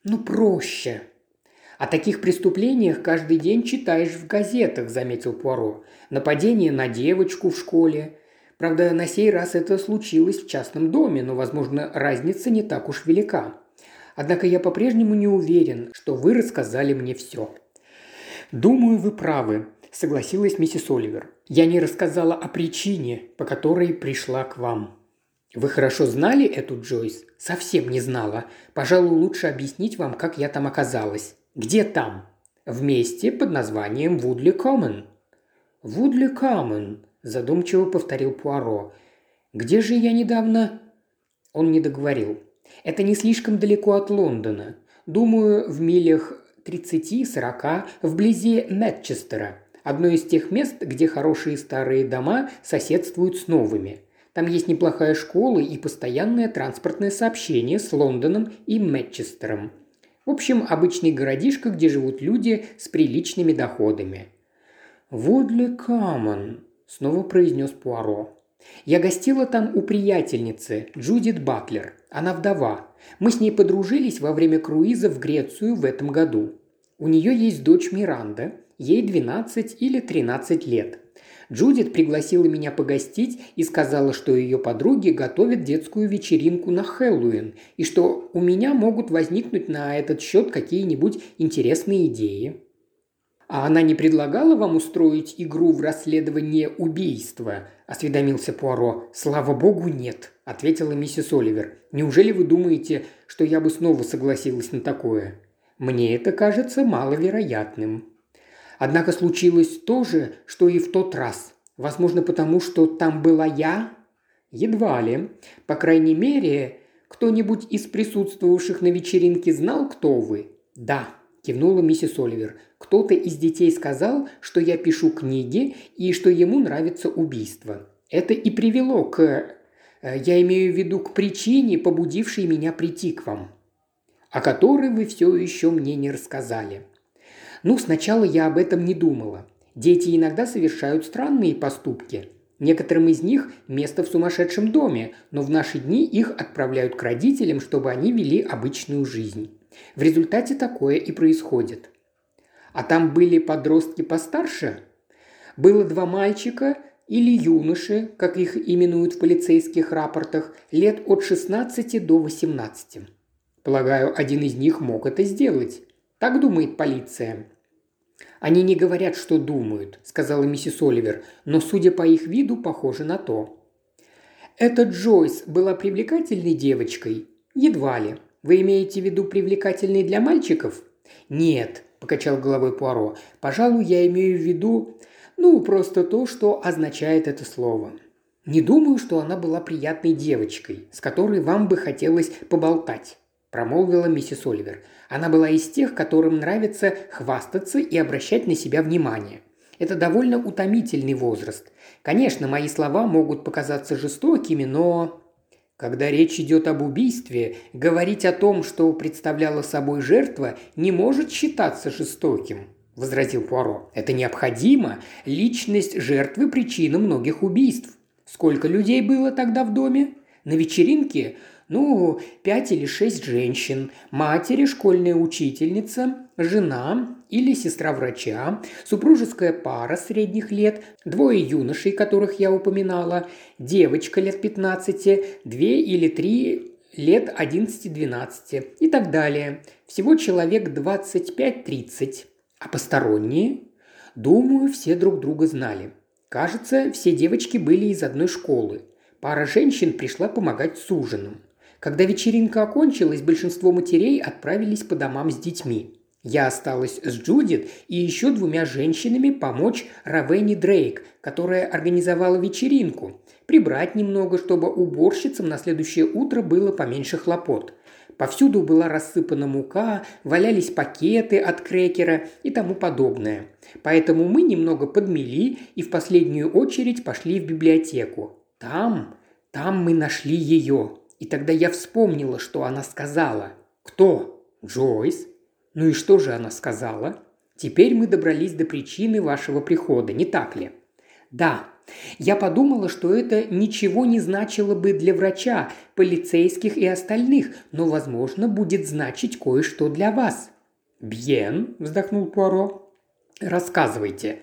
Speaker 1: ну, проще. О таких преступлениях каждый день читаешь в газетах, заметил Пуаро. Нападение на девочку в школе. Правда, на сей раз это случилось в частном доме, но, возможно, разница не так уж велика. Однако я по-прежнему не уверен, что вы рассказали мне все». «Думаю, вы правы», – согласилась миссис Оливер. «Я не рассказала о причине, по которой пришла к вам». «Вы хорошо знали эту Джойс?» «Совсем не знала. Пожалуй, лучше объяснить вам, как я там оказалась». «Где там?» «В месте под названием Вудли Коммон». «Вудли Коммон», – задумчиво повторил Пуаро. «Где же я недавно...» Он не договорил. Это не слишком далеко от Лондона. Думаю, в милях 30-40 вблизи Мэтчестера. Одно из тех мест, где хорошие старые дома соседствуют с новыми. Там есть неплохая школа и постоянное транспортное сообщение с Лондоном и Мэтчестером. В общем, обычный городишко, где живут люди с приличными доходами. «Вудли Камон», – снова произнес Пуаро. Я гостила там у приятельницы, Джудит Батлер. Она вдова. Мы с ней подружились во время круиза в Грецию в этом году. У нее есть дочь Миранда, ей 12 или 13 лет. Джудит пригласила меня погостить и сказала, что ее подруги готовят детскую вечеринку на Хэллоуин, и что у меня могут возникнуть на этот счет какие-нибудь интересные идеи. «А она не предлагала вам устроить игру в расследование убийства?» – осведомился Пуаро. «Слава богу, нет», – ответила миссис Оливер. «Неужели вы думаете, что я бы снова согласилась на такое?» «Мне это кажется маловероятным». Однако случилось то же, что и в тот раз. Возможно, потому что там была я? Едва ли. По крайней мере, кто-нибудь из присутствовавших на вечеринке знал, кто вы? Да, кивнула миссис Оливер. Кто-то из детей сказал, что я пишу книги и что ему нравится убийство. Это и привело к... Э, я имею в виду к причине, побудившей меня прийти к вам, о которой вы все еще мне не рассказали. Ну, сначала я об этом не думала. Дети иногда совершают странные поступки. Некоторым из них место в сумасшедшем доме, но в наши дни их отправляют к родителям, чтобы они вели обычную жизнь. В результате такое и происходит. А там были подростки постарше? Было два мальчика или юноши, как их именуют в полицейских рапортах, лет от 16 до 18. Полагаю, один из них мог это сделать. Так думает полиция. «Они не говорят, что думают», – сказала миссис Оливер, «но, судя по их виду, похоже на то». «Эта Джойс была привлекательной девочкой?» «Едва ли. Вы имеете в виду привлекательной для мальчиков?» «Нет», – покачал головой Пуаро. «Пожалуй, я имею в виду, ну, просто то, что означает это слово. Не думаю, что она была приятной девочкой, с которой вам бы хотелось поболтать», – промолвила миссис Оливер. Она была из тех, которым нравится хвастаться и обращать на себя внимание. Это довольно утомительный возраст. Конечно, мои слова могут показаться жестокими, но... Когда речь идет об убийстве, говорить о том, что представляла собой жертва, не может считаться жестоким, – возразил Пуаро. «Это необходимо. Личность жертвы – причина многих убийств. Сколько людей было тогда в доме? На вечеринке ну, пять или шесть женщин, матери, школьная учительница, жена или сестра врача, супружеская пара средних лет, двое юношей, которых я упоминала, девочка лет 15, две или три лет 11-12 и так далее. Всего человек 25-30. А посторонние? Думаю, все друг друга знали. Кажется, все девочки были из одной школы. Пара женщин пришла помогать с ужином. Когда вечеринка окончилась, большинство матерей отправились по домам с детьми. Я осталась с Джудит и еще двумя женщинами помочь Равенни Дрейк, которая организовала вечеринку. Прибрать немного, чтобы уборщицам на следующее утро было поменьше хлопот. Повсюду была рассыпана мука, валялись пакеты от крекера и тому подобное. Поэтому мы немного подмели и в последнюю очередь пошли в библиотеку. Там, там мы нашли ее. И тогда я вспомнила, что она сказала. «Кто?» «Джойс». «Ну и что же она сказала?» «Теперь мы добрались до причины вашего прихода, не так ли?» «Да», я подумала, что это ничего не значило бы для врача, полицейских и остальных, но, возможно, будет значить кое-что для вас». «Бьен», – вздохнул Пуаро. «Рассказывайте».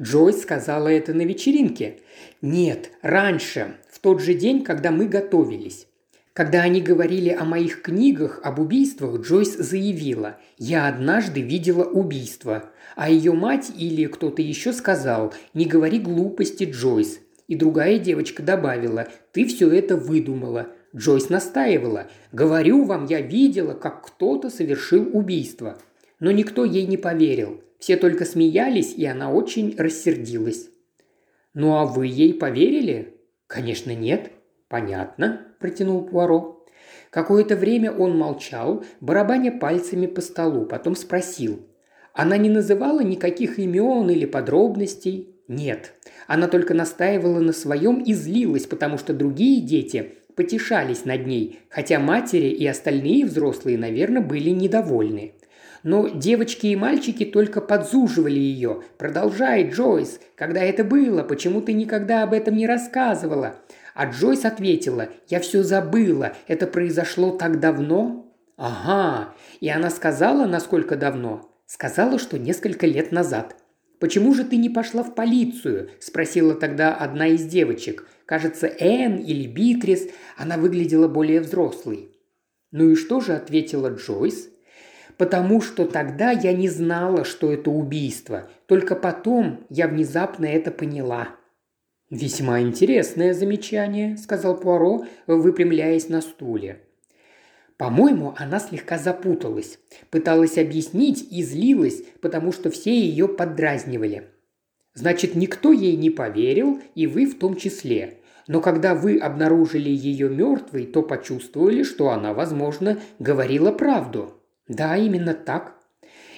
Speaker 1: Джойс сказала это на вечеринке. «Нет, раньше, в тот же день, когда мы готовились. Когда они говорили о моих книгах об убийствах, Джойс заявила «Я однажды видела убийство», а ее мать или кто-то еще сказал «Не говори глупости, Джойс». И другая девочка добавила «Ты все это выдумала». Джойс настаивала «Говорю вам, я видела, как кто-то совершил убийство». Но никто ей не поверил. Все только смеялись, и она очень рассердилась. «Ну а вы ей поверили?» «Конечно нет», «Понятно», – протянул Пуаро. Какое-то время он молчал, барабаня пальцами по столу, потом спросил. «Она не называла никаких имен или подробностей?» «Нет. Она только настаивала на своем и злилась, потому что другие дети потешались над ней, хотя матери и остальные взрослые, наверное, были недовольны. Но девочки и мальчики только подзуживали ее. «Продолжай, Джойс. Когда это было? Почему ты никогда об этом не рассказывала? А Джойс ответила, «Я все забыла, это произошло так давно». «Ага, и она сказала, насколько давно?» «Сказала, что несколько лет назад». «Почему же ты не пошла в полицию?» – спросила тогда одна из девочек. Кажется, Энн или Битрис. Она выглядела более взрослой. «Ну и что же?» – ответила Джойс. «Потому что тогда я не знала, что это убийство. Только потом я внезапно это поняла», «Весьма интересное замечание», – сказал Пуаро, выпрямляясь на стуле. По-моему, она слегка запуталась, пыталась объяснить и злилась, потому что все ее поддразнивали. Значит, никто ей не поверил, и вы в том числе. Но когда вы обнаружили ее мертвой, то почувствовали, что она, возможно, говорила правду. Да, именно так.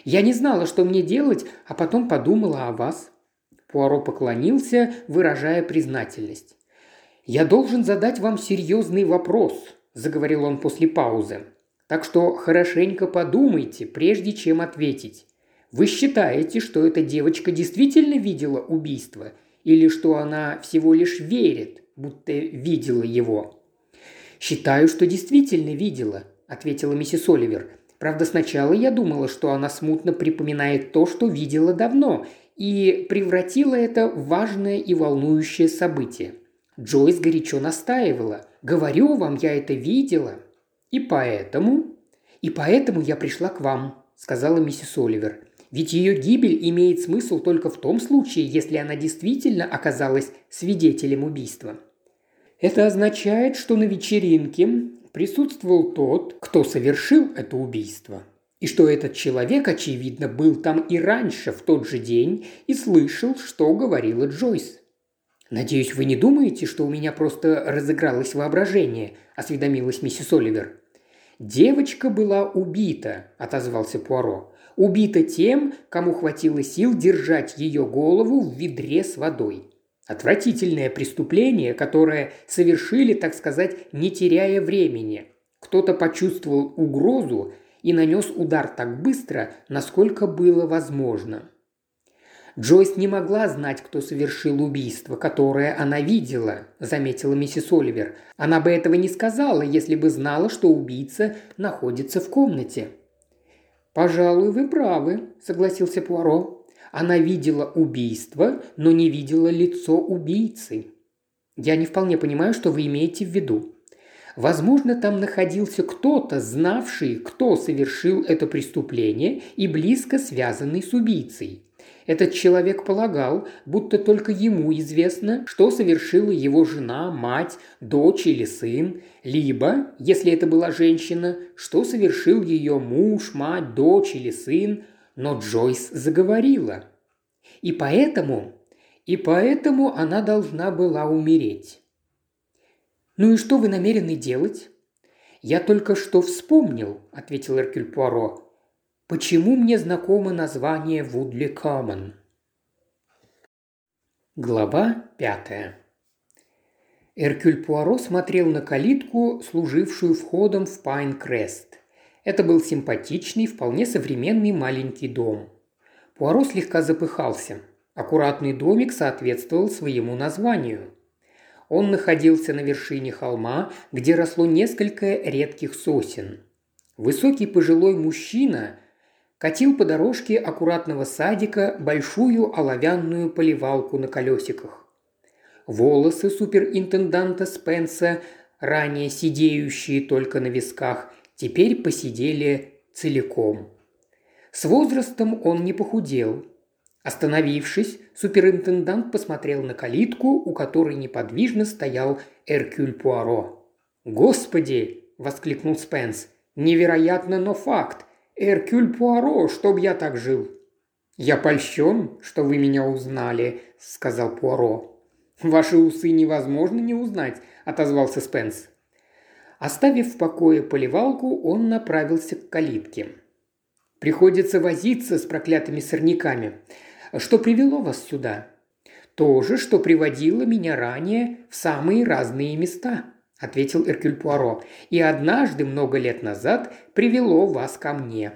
Speaker 1: Я не знала, что мне делать, а потом подумала о вас. Пуаро поклонился, выражая признательность. «Я должен задать вам серьезный вопрос», – заговорил он после паузы. «Так что хорошенько подумайте, прежде чем ответить. Вы считаете, что эта девочка действительно видела убийство? Или что она всего лишь верит, будто видела его?» «Считаю, что действительно видела», – ответила миссис Оливер. Правда, сначала я думала, что она смутно припоминает то, что видела давно, и превратила это в важное и волнующее событие. Джойс горячо настаивала. «Говорю вам, я это видела». «И поэтому...» «И поэтому я пришла к вам», – сказала миссис Оливер. «Ведь ее гибель имеет смысл только в том случае, если она действительно оказалась свидетелем убийства». Это означает, что на вечеринке присутствовал тот, кто совершил это убийство. И что этот человек, очевидно, был там и раньше, в тот же день, и слышал, что говорила Джойс. «Надеюсь, вы не думаете, что у меня просто разыгралось воображение», – осведомилась миссис Оливер. «Девочка была убита», – отозвался Пуаро. «Убита тем, кому хватило сил держать ее голову в ведре с водой. Отвратительное преступление, которое совершили, так сказать, не теряя времени. Кто-то почувствовал угрозу и нанес удар так быстро, насколько было возможно. Джойс не могла знать, кто совершил убийство, которое она видела, заметила миссис Оливер. Она бы этого не сказала, если бы знала, что убийца находится в комнате. «Пожалуй, вы правы», – согласился Пуаро. Она видела убийство, но не видела лицо убийцы. Я не вполне понимаю, что вы имеете в виду. Возможно, там находился кто-то, знавший, кто совершил это преступление и близко связанный с убийцей. Этот человек полагал, будто только ему известно, что совершила его жена, мать, дочь или сын, либо, если это была женщина, что совершил ее муж, мать, дочь или сын, но Джойс заговорила. И поэтому, и поэтому она должна была умереть. «Ну и что вы намерены делать?» «Я только что вспомнил», – ответил Эркюль Пуаро. «Почему мне знакомо название Вудли Камен?» Глава пятая. Эркюль Пуаро смотрел на калитку, служившую входом в Пайн-Крест. Это был симпатичный, вполне современный маленький дом. Пуаро слегка запыхался. Аккуратный домик соответствовал своему названию. Он находился на вершине холма, где росло несколько редких сосен. Высокий пожилой мужчина катил по дорожке аккуратного садика большую оловянную поливалку на колесиках. Волосы суперинтенданта Спенса, ранее сидеющие только на висках, теперь посидели целиком. С возрастом он не похудел. Остановившись, суперинтендант посмотрел на калитку, у которой неподвижно стоял Эркюль Пуаро. «Господи!» – воскликнул Спенс. «Невероятно, но факт! Эркюль Пуаро, чтоб я так жил!» «Я польщен, что вы меня узнали», – сказал Пуаро. «Ваши усы невозможно не узнать», – отозвался Спенс. Оставив в покое поливалку, он направился к калитке. «Приходится возиться с проклятыми сорняками. Что привело вас сюда?» «То же, что приводило меня ранее в самые разные места», – ответил Эркюль Пуаро. «И однажды, много лет назад, привело вас ко мне.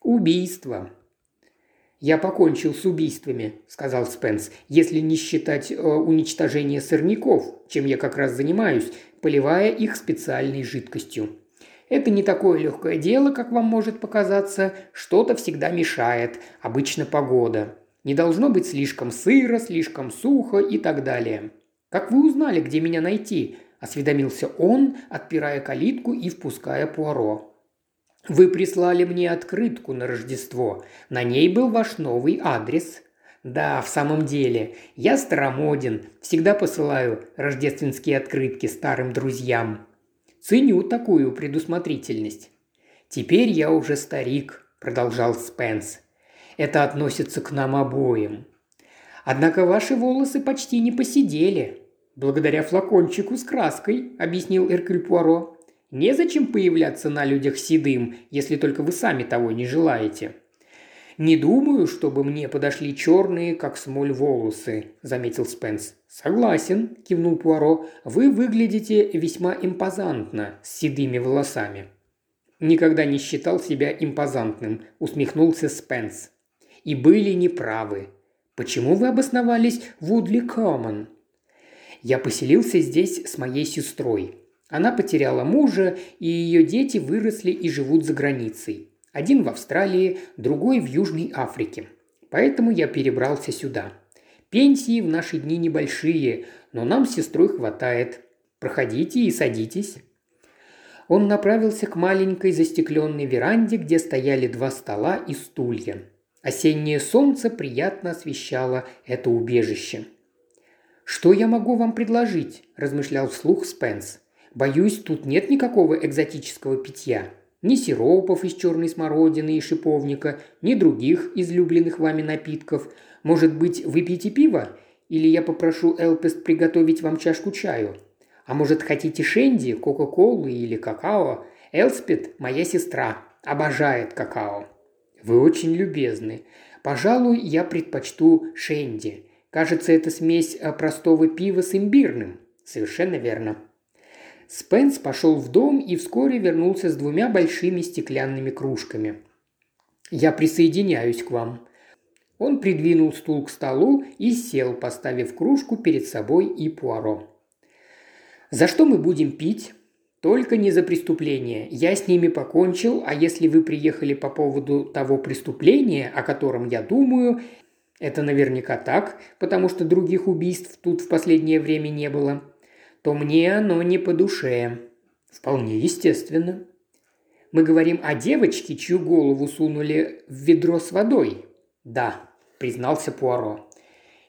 Speaker 1: Убийство». «Я покончил с убийствами», – сказал Спенс, – «если не считать э, уничтожения сорняков, чем я как раз занимаюсь, поливая их специальной жидкостью. Это не такое легкое дело, как вам может показаться, что-то всегда мешает, обычно погода. Не должно быть слишком сыро, слишком сухо и так далее. «Как вы узнали, где меня найти?» – осведомился он, отпирая калитку и впуская Пуаро. «Вы прислали мне открытку на Рождество. На ней был ваш новый адрес. Да, в самом деле, я старомоден, всегда посылаю рождественские открытки старым друзьям. Ценю такую предусмотрительность. Теперь я уже старик, продолжал Спенс. Это относится к нам обоим. Однако ваши волосы почти не посидели. Благодаря флакончику с краской, объяснил Эркюль Пуаро. Незачем появляться на людях седым, если только вы сами того не желаете. «Не думаю, чтобы мне подошли черные, как смоль, волосы», – заметил Спенс. «Согласен», – кивнул Пуаро. «Вы выглядите весьма импозантно, с седыми волосами». «Никогда не считал себя импозантным», – усмехнулся Спенс. «И были неправы. Почему вы обосновались в Удли Коммон?» «Я поселился здесь с моей сестрой. Она потеряла мужа, и ее дети выросли и живут за границей. Один в Австралии, другой в Южной Африке. Поэтому я перебрался сюда. Пенсии в наши дни небольшие, но нам с сестрой хватает. Проходите и садитесь». Он направился к маленькой застекленной веранде, где стояли два стола и стулья. Осеннее солнце приятно освещало это убежище. «Что я могу вам предложить?» – размышлял вслух Спенс. «Боюсь, тут нет никакого экзотического питья. Ни сиропов из черной смородины и шиповника, ни других излюбленных вами напитков. Может быть, выпьете пиво? Или я попрошу Элпест приготовить вам чашку чаю? А может, хотите шенди, кока-колы или какао? Элспет – моя сестра, обожает какао». «Вы очень любезны. Пожалуй, я предпочту шенди. Кажется, это смесь э, простого пива с имбирным. Совершенно верно. Спенс пошел в дом и вскоре вернулся с двумя большими стеклянными кружками. «Я присоединяюсь к вам». Он придвинул стул к столу и сел, поставив кружку перед собой и Пуаро. «За что мы будем пить?» «Только не за преступление. Я с ними покончил, а если вы приехали по поводу того преступления, о котором я думаю, это наверняка так, потому что других убийств тут в последнее время не было, то мне оно не по душе. Вполне естественно. Мы говорим о девочке, чью голову сунули в ведро с водой. Да, признался Пуаро.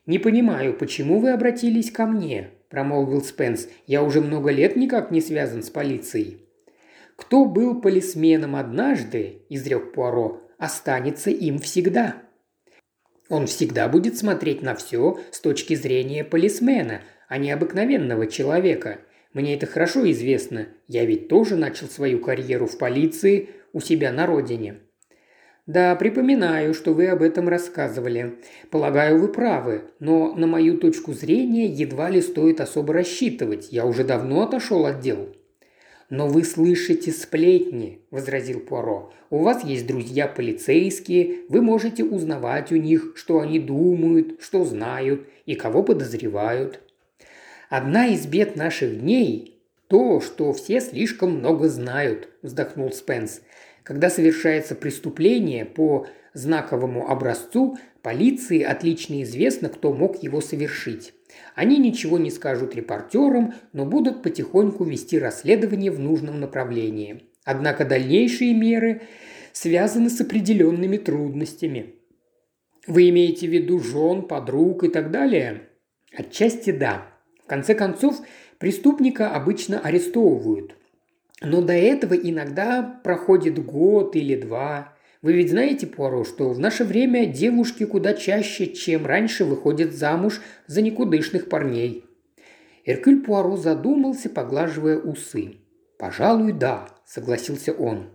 Speaker 1: Не понимаю, почему вы обратились ко мне, промолвил Спенс. Я уже много лет никак не связан с полицией. Кто был полисменом однажды, изрек Пуаро, останется им всегда. Он всегда будет смотреть на все с точки зрения полисмена, а не обыкновенного человека. Мне это хорошо известно. Я ведь тоже начал свою карьеру в полиции у себя на родине. Да, припоминаю, что вы об этом рассказывали. Полагаю, вы правы, но на мою точку зрения едва ли стоит особо рассчитывать. Я уже давно отошел от дел. «Но вы слышите сплетни», – возразил Пуаро. «У вас есть друзья полицейские, вы можете узнавать у них, что они думают, что знают и кого подозревают». «Одна из бед наших дней – то, что все слишком много знают», – вздохнул Спенс. «Когда совершается преступление по знаковому образцу, полиции отлично известно, кто мог его совершить. Они ничего не скажут репортерам, но будут потихоньку вести расследование в нужном направлении. Однако дальнейшие меры связаны с определенными трудностями. Вы имеете в виду жен, подруг и так далее? Отчасти да. В конце концов, преступника обычно арестовывают. Но до этого иногда проходит год или два. Вы ведь знаете, Пуаро, что в наше время девушки куда чаще, чем раньше, выходят замуж за никудышных парней. Эркюль Пуаро задумался, поглаживая усы. «Пожалуй, да», – согласился он.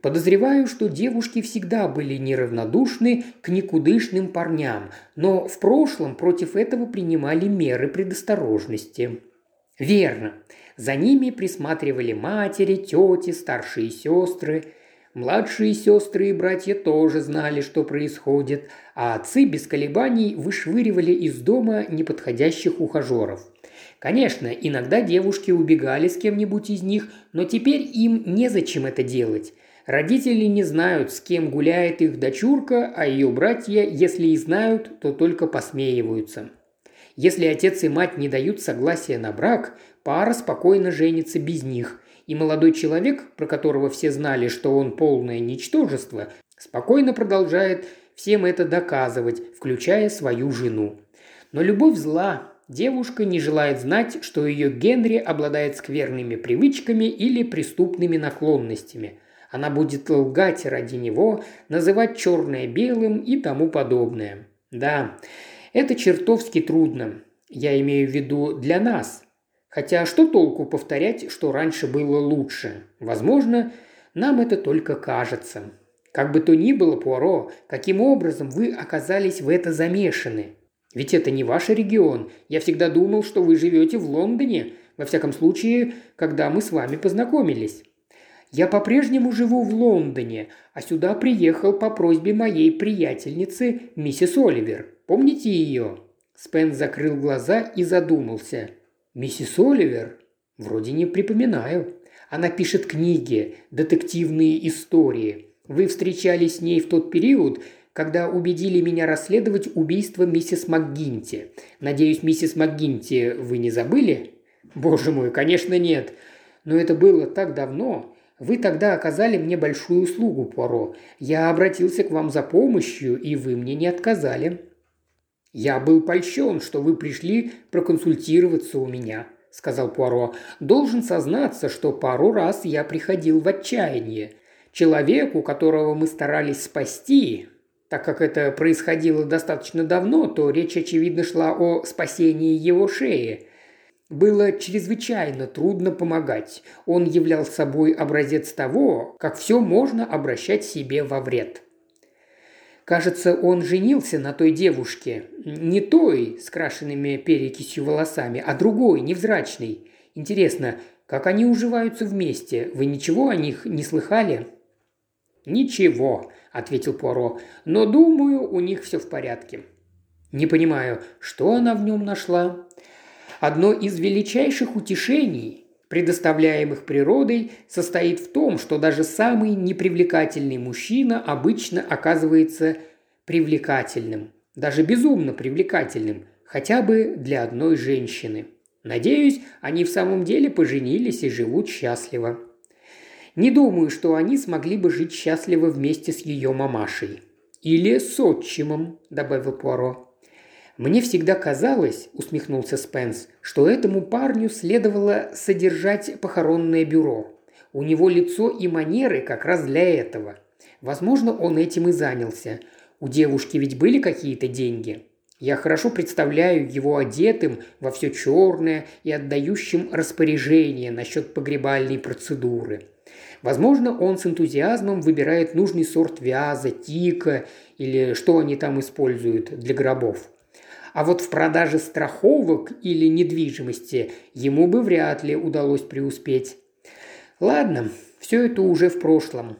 Speaker 1: Подозреваю, что девушки всегда были неравнодушны к никудышным парням, но в прошлом против этого принимали меры предосторожности. Верно. За ними присматривали матери, тети, старшие сестры – Младшие сестры и братья тоже знали, что происходит, а отцы без колебаний вышвыривали из дома неподходящих ухажеров. Конечно, иногда девушки убегали с кем-нибудь из них, но теперь им незачем это делать. Родители не знают, с кем гуляет их дочурка, а ее братья, если и знают, то только посмеиваются. Если отец и мать не дают согласия на брак, пара спокойно женится без них – и молодой человек, про которого все знали, что он полное ничтожество, спокойно продолжает всем это доказывать, включая свою жену. Но любовь зла. Девушка не желает знать, что ее Генри обладает скверными привычками или преступными наклонностями. Она будет лгать ради него, называть черное белым и тому подобное. Да, это чертовски трудно. Я имею в виду для нас, Хотя что толку повторять, что раньше было лучше? Возможно, нам это только кажется. Как бы то ни было, Пуаро, каким образом вы оказались в это замешаны? Ведь это не ваш регион. Я всегда думал, что вы живете в Лондоне, во всяком случае, когда мы с вами познакомились. Я по-прежнему живу в Лондоне, а сюда приехал по просьбе моей приятельницы, миссис Оливер. Помните ее?» Спен закрыл глаза и задумался. «Миссис Оливер? Вроде не припоминаю. Она пишет книги, детективные истории. Вы встречались с ней в тот период, когда убедили меня расследовать убийство миссис МакГинти. Надеюсь, миссис МакГинти вы не забыли?» «Боже мой, конечно нет. Но это было так давно. Вы тогда оказали мне большую услугу, Пуаро. Я обратился к вам за помощью, и вы мне не отказали». «Я был польщен, что вы пришли проконсультироваться у меня», – сказал Пуаро. «Должен сознаться, что пару раз я приходил в отчаяние. Человеку, которого мы старались спасти, так как это происходило достаточно давно, то речь, очевидно, шла о спасении его шеи. Было чрезвычайно трудно помогать. Он являл собой образец того, как все можно обращать себе во вред. Кажется, он женился на той девушке. Не той, с крашенными перекисью волосами, а другой, невзрачной. Интересно, как они уживаются вместе? Вы ничего о них не слыхали?» «Ничего», – ответил Пуаро, – «но думаю, у них все в порядке». «Не понимаю, что она в нем нашла?» Одно из величайших утешений, предоставляемых природой, состоит в том, что даже самый непривлекательный мужчина обычно оказывается привлекательным, даже безумно привлекательным, хотя бы для одной женщины. Надеюсь, они в самом деле поженились и живут счастливо. Не думаю, что они смогли бы жить счастливо вместе с ее мамашей. Или с отчимом, добавил Пуаро. «Мне всегда казалось», – усмехнулся Спенс, – «что этому парню следовало содержать похоронное бюро. У него лицо и манеры как раз для этого. Возможно, он этим и занялся. У девушки ведь были какие-то деньги. Я хорошо представляю его одетым во все черное и отдающим распоряжение насчет погребальной процедуры. Возможно, он с энтузиазмом выбирает нужный сорт вяза, тика или что они там используют для гробов. А вот в продаже страховок или недвижимости ему бы вряд ли удалось преуспеть. Ладно, все это уже в прошлом.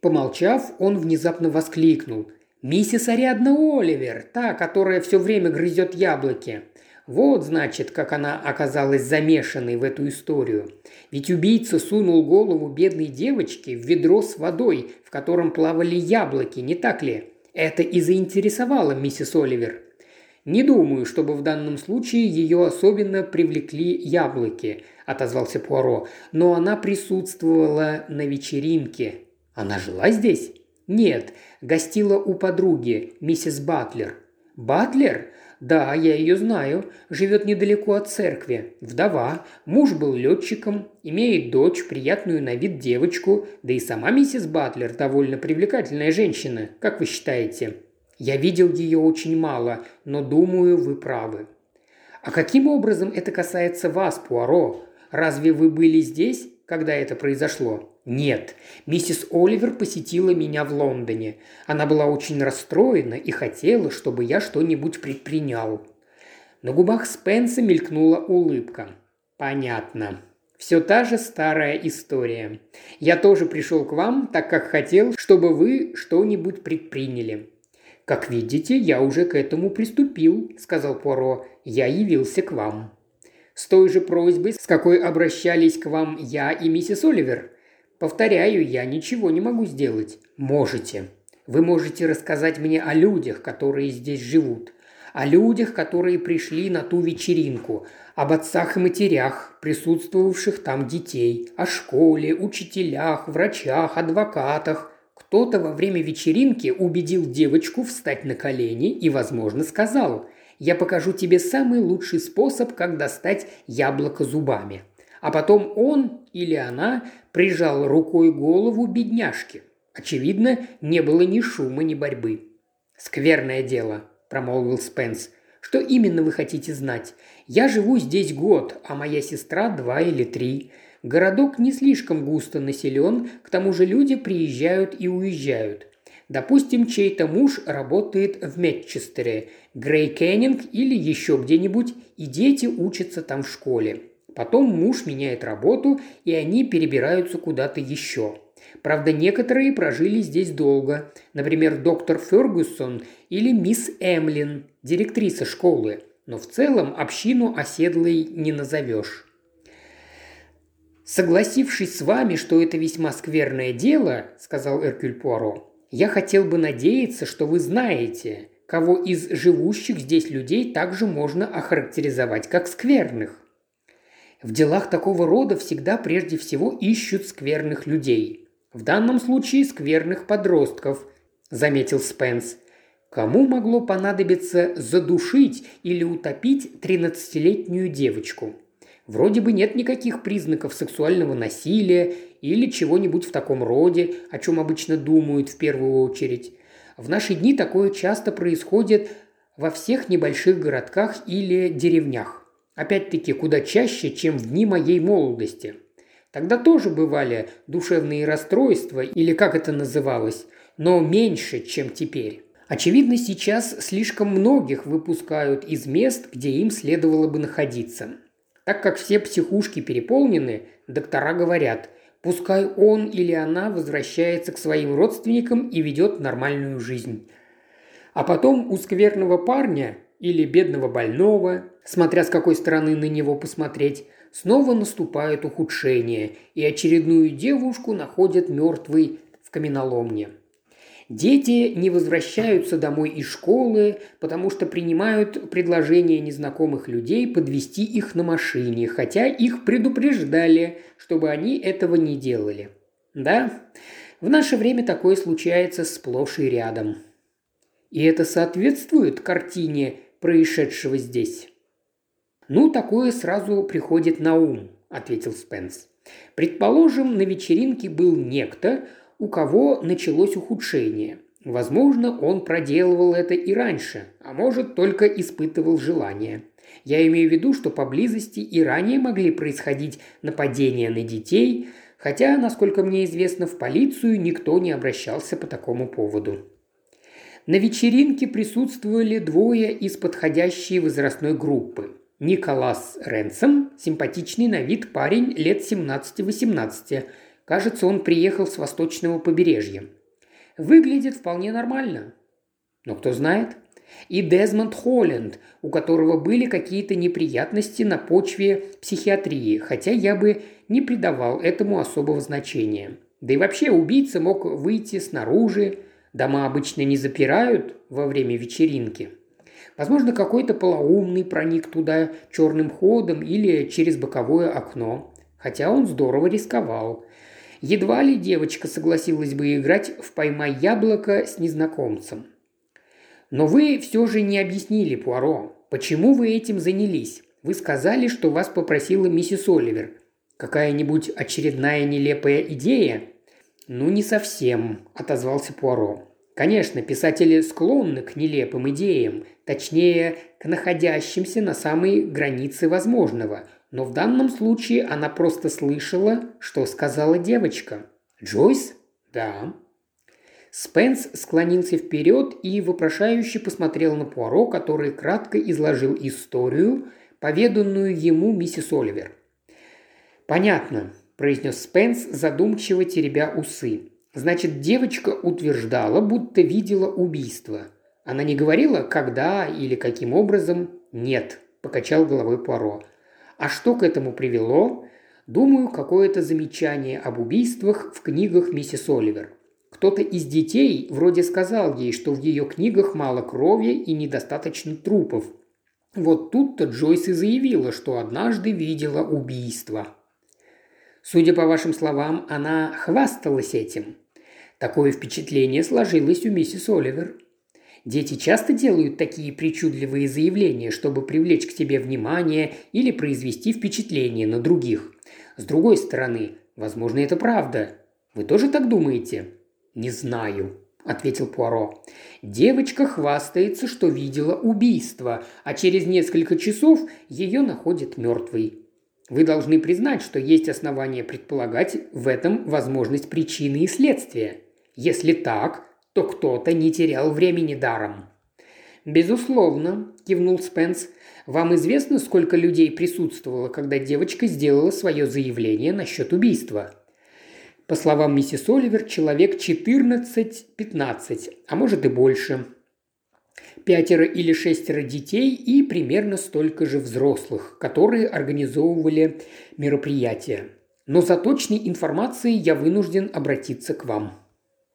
Speaker 1: Помолчав, он внезапно воскликнул. «Миссис Ариадна Оливер, та, которая все время грызет яблоки. Вот, значит, как она оказалась замешанной в эту историю. Ведь убийца сунул голову бедной девочки в ведро с водой, в котором плавали яблоки, не так ли? Это и заинтересовало миссис Оливер. «Не думаю, чтобы в данном случае ее особенно привлекли яблоки», – отозвался Пуаро. «Но она присутствовала на вечеринке. Она жила здесь?» «Нет, гостила у подруги, миссис Батлер». «Батлер?» «Да, я ее знаю. Живет недалеко от церкви. Вдова. Муж был летчиком. Имеет дочь, приятную на вид девочку. Да и сама миссис Батлер довольно привлекательная женщина. Как вы считаете?» Я видел ее очень мало, но думаю, вы правы. А каким образом это касается вас, Пуаро? Разве вы были здесь, когда это произошло? Нет, миссис Оливер посетила меня в Лондоне. Она была очень расстроена и хотела, чтобы я что-нибудь предпринял. На губах Спенса мелькнула улыбка. Понятно. Все та же старая история. Я тоже пришел к вам, так как хотел, чтобы вы что-нибудь предприняли. «Как видите, я уже к этому приступил», – сказал Пуаро. «Я явился к вам». «С той же просьбой, с какой обращались к вам я и миссис Оливер?» «Повторяю, я ничего не могу сделать». «Можете. Вы можете рассказать мне о людях, которые здесь живут, о людях, которые пришли на ту вечеринку, об отцах и матерях, присутствовавших там детей, о школе, учителях, врачах, адвокатах, кто-то во время вечеринки убедил девочку встать на колени и, возможно, сказал «Я покажу тебе самый лучший способ, как достать яблоко зубами». А потом он или она прижал рукой голову бедняжки. Очевидно, не было ни шума, ни борьбы. «Скверное дело», – промолвил Спенс. «Что именно вы хотите знать? Я живу здесь год, а моя сестра два или три. Городок не слишком густо населен, к тому же люди приезжают и уезжают. Допустим, чей-то муж работает в Метчестере, Грей Кеннинг или еще где-нибудь, и дети учатся там в школе. Потом муж меняет работу, и они перебираются куда-то еще. Правда, некоторые прожили здесь долго. Например, доктор Фергюсон или мисс Эмлин, директриса школы. Но в целом общину оседлой не назовешь. «Согласившись с вами, что это весьма скверное дело», – сказал Эркюль Пуаро, – «я хотел бы надеяться, что вы знаете, кого из живущих здесь людей также можно охарактеризовать как скверных. В делах такого рода всегда прежде всего ищут скверных людей. В данном случае скверных подростков, заметил Спенс. Кому могло понадобиться задушить или утопить 13-летнюю девочку? Вроде бы нет никаких признаков сексуального насилия или чего-нибудь в таком роде, о чем обычно думают в первую очередь. В наши дни такое часто происходит во всех небольших городках или деревнях. Опять-таки, куда чаще, чем в дни моей молодости. Тогда тоже бывали душевные расстройства, или как это называлось, но меньше, чем теперь. Очевидно, сейчас слишком многих выпускают из мест, где им следовало бы находиться. Так как все психушки переполнены, доктора говорят, Пускай он или она возвращается к своим родственникам и ведет нормальную жизнь. А потом у скверного парня или бедного больного, смотря с какой стороны на него посмотреть, снова наступает ухудшение, и очередную девушку находят мертвой в каменоломне – Дети не возвращаются домой из школы, потому что принимают предложение незнакомых людей подвести их на машине, хотя их предупреждали, чтобы они этого не делали. Да, в наше время такое случается сплошь и рядом. И это соответствует картине происшедшего здесь. «Ну, такое сразу приходит на ум», – ответил Спенс. «Предположим, на вечеринке был некто, у кого началось ухудшение. Возможно, он проделывал это и раньше, а может, только испытывал желание. Я имею в виду, что поблизости и ранее могли происходить нападения на детей, хотя, насколько мне известно, в полицию никто не обращался по такому поводу. На вечеринке присутствовали двое из подходящей возрастной группы. Николас Ренсом, симпатичный на вид парень лет 17-18, Кажется, он приехал с восточного побережья. Выглядит вполне нормально. Но кто знает? И Дезмонд Холленд, у которого были какие-то неприятности на почве психиатрии, хотя я бы не придавал этому особого значения. Да и вообще убийца мог выйти снаружи, дома обычно не запирают во время вечеринки. Возможно, какой-то полоумный проник туда черным ходом или через боковое окно. Хотя он здорово рисковал. Едва ли девочка согласилась бы играть в «Поймай яблоко» с незнакомцем. Но вы все же не объяснили, Пуаро, почему вы этим занялись. Вы сказали, что вас попросила миссис Оливер. Какая-нибудь очередная нелепая идея? Ну, не совсем, отозвался Пуаро. Конечно, писатели склонны к нелепым идеям, точнее, к находящимся на самой границе возможного, но в данном случае она просто слышала, что сказала девочка. «Джойс?» «Да». Спенс склонился вперед и вопрошающе посмотрел на Пуаро, который кратко изложил историю, поведанную ему миссис Оливер. «Понятно», – произнес Спенс, задумчиво теребя усы. «Значит, девочка утверждала, будто видела убийство. Она не говорила, когда или каким образом?» «Нет», – покачал головой Пуаро. А что к этому привело? Думаю, какое-то замечание об убийствах в книгах миссис Оливер. Кто-то из детей вроде сказал ей, что в ее книгах мало крови и недостаточно трупов. Вот тут-то Джойс и заявила, что однажды видела убийство. Судя по вашим словам, она хвасталась этим. Такое впечатление сложилось у миссис Оливер. Дети часто делают такие причудливые заявления, чтобы привлечь к себе внимание или произвести впечатление на других. С другой стороны, возможно, это правда. Вы тоже так думаете? Не знаю, ответил Пуаро. Девочка хвастается, что видела убийство, а через несколько часов ее находят мертвой. Вы должны признать, что есть основания предполагать в этом возможность причины и следствия. Если так, то кто-то не терял времени даром. «Безусловно», – кивнул Спенс. «Вам известно, сколько людей присутствовало, когда девочка сделала свое заявление насчет убийства?» По словам миссис Оливер, человек 14-15, а может и больше. Пятеро или шестеро детей и примерно столько же взрослых, которые организовывали мероприятия. Но за точной информацией я вынужден обратиться к вам».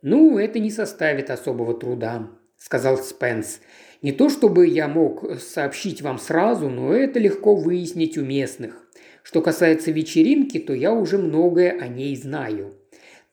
Speaker 1: «Ну, это не составит особого труда», – сказал Спенс. «Не то чтобы я мог сообщить вам сразу, но это легко выяснить у местных. Что касается вечеринки, то я уже многое о ней знаю.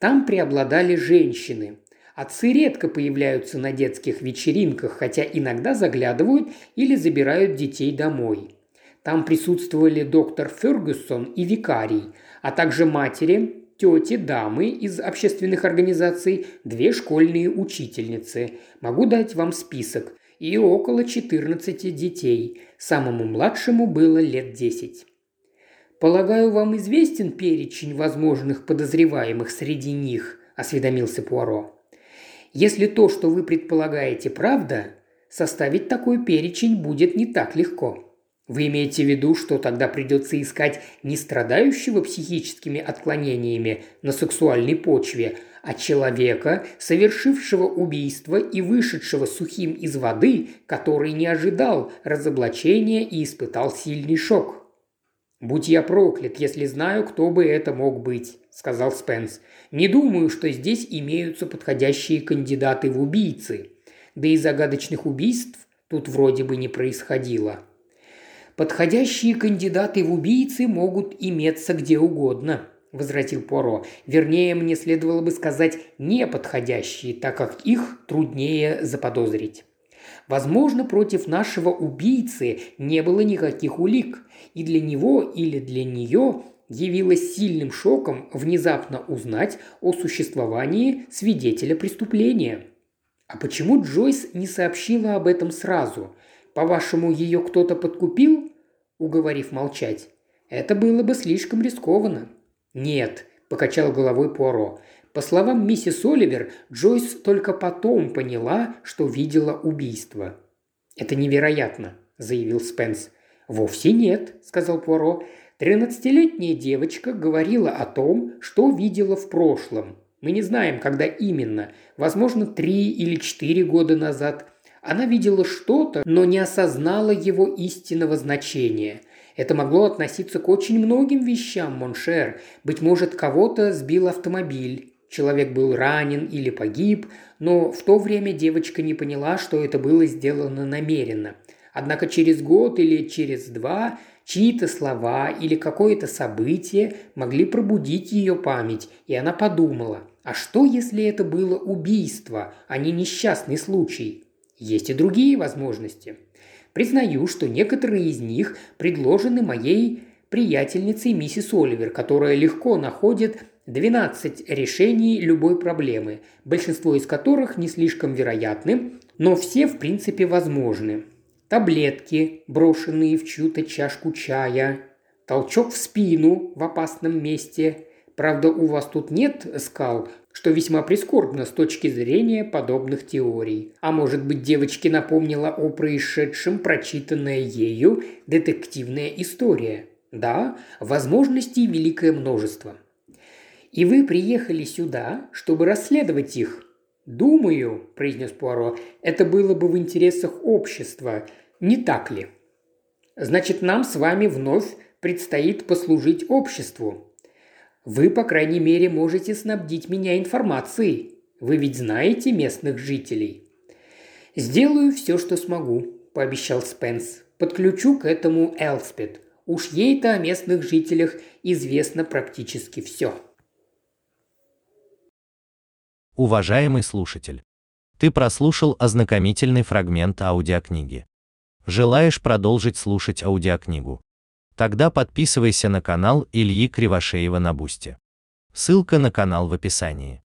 Speaker 1: Там преобладали женщины. Отцы редко появляются на детских вечеринках, хотя иногда заглядывают или забирают детей домой. Там присутствовали доктор Фергюсон и викарий, а также матери, тети, дамы из общественных организаций, две школьные учительницы. Могу дать вам список. И около 14 детей. Самому младшему было лет 10. «Полагаю, вам известен перечень возможных подозреваемых среди них?» – осведомился Пуаро. «Если то, что вы предполагаете, правда, составить такой перечень будет не так легко. Вы имеете в виду, что тогда придется искать не страдающего психическими отклонениями на сексуальной почве, а человека, совершившего убийство и вышедшего сухим из воды, который не ожидал разоблачения и испытал сильный шок. «Будь я проклят, если знаю, кто бы это мог быть», – сказал Спенс. «Не думаю, что здесь имеются подходящие кандидаты в убийцы. Да и загадочных убийств тут вроде бы не происходило». «Подходящие кандидаты в убийцы могут иметься где угодно», – возразил Поро. «Вернее, мне следовало бы сказать неподходящие, так как их труднее заподозрить». Возможно, против нашего убийцы не было никаких улик, и для него или для нее явилось сильным шоком внезапно узнать о существовании свидетеля преступления. А почему Джойс не сообщила об этом сразу? По-вашему, ее кто-то подкупил? Уговорив молчать. Это было бы слишком рискованно. Нет, покачал головой Пуаро. По словам миссис Оливер, Джойс только потом поняла, что видела убийство. «Это невероятно», – заявил Спенс. «Вовсе нет», – сказал Пуаро. «Тринадцатилетняя девочка говорила о том, что видела в прошлом. Мы не знаем, когда именно. Возможно, три или четыре года назад. Она видела что-то, но не осознала его истинного значения. Это могло относиться к очень многим вещам, mon cher. Быть может, кого-то сбил автомобиль. Человек был ранен или погиб, но в то время девочка не поняла, что это было сделано намеренно. Однако через год или через два чьи-то слова или какое-то событие могли пробудить ее память, и она подумала, а что если это было убийство, а не несчастный случай? Есть и другие возможности. Признаю, что некоторые из них предложены моей приятельницей миссис Оливер, которая легко находит 12 решений любой проблемы, большинство из которых не слишком вероятны, но все в принципе возможны. Таблетки, брошенные в чью-то чашку чая, толчок в спину в опасном месте. Правда, у вас тут нет скал, что весьма прискорбно с точки зрения подобных теорий. А может быть, девочке напомнила о происшедшем прочитанная ею детективная история. Да, возможностей великое множество. И вы приехали сюда, чтобы расследовать их. Думаю, произнес Пуаро, это было бы в интересах общества, не так ли? Значит, нам с вами вновь предстоит послужить обществу. Вы, по крайней мере, можете снабдить меня информацией. Вы ведь знаете местных жителей». «Сделаю все, что смогу», – пообещал Спенс. «Подключу к этому Элспет. Уж ей-то о местных жителях известно практически все».
Speaker 2: Уважаемый слушатель, ты прослушал ознакомительный фрагмент аудиокниги. Желаешь продолжить слушать аудиокнигу? Тогда подписывайся на канал Ильи Кривошеева на Бусти. Ссылка на канал в описании.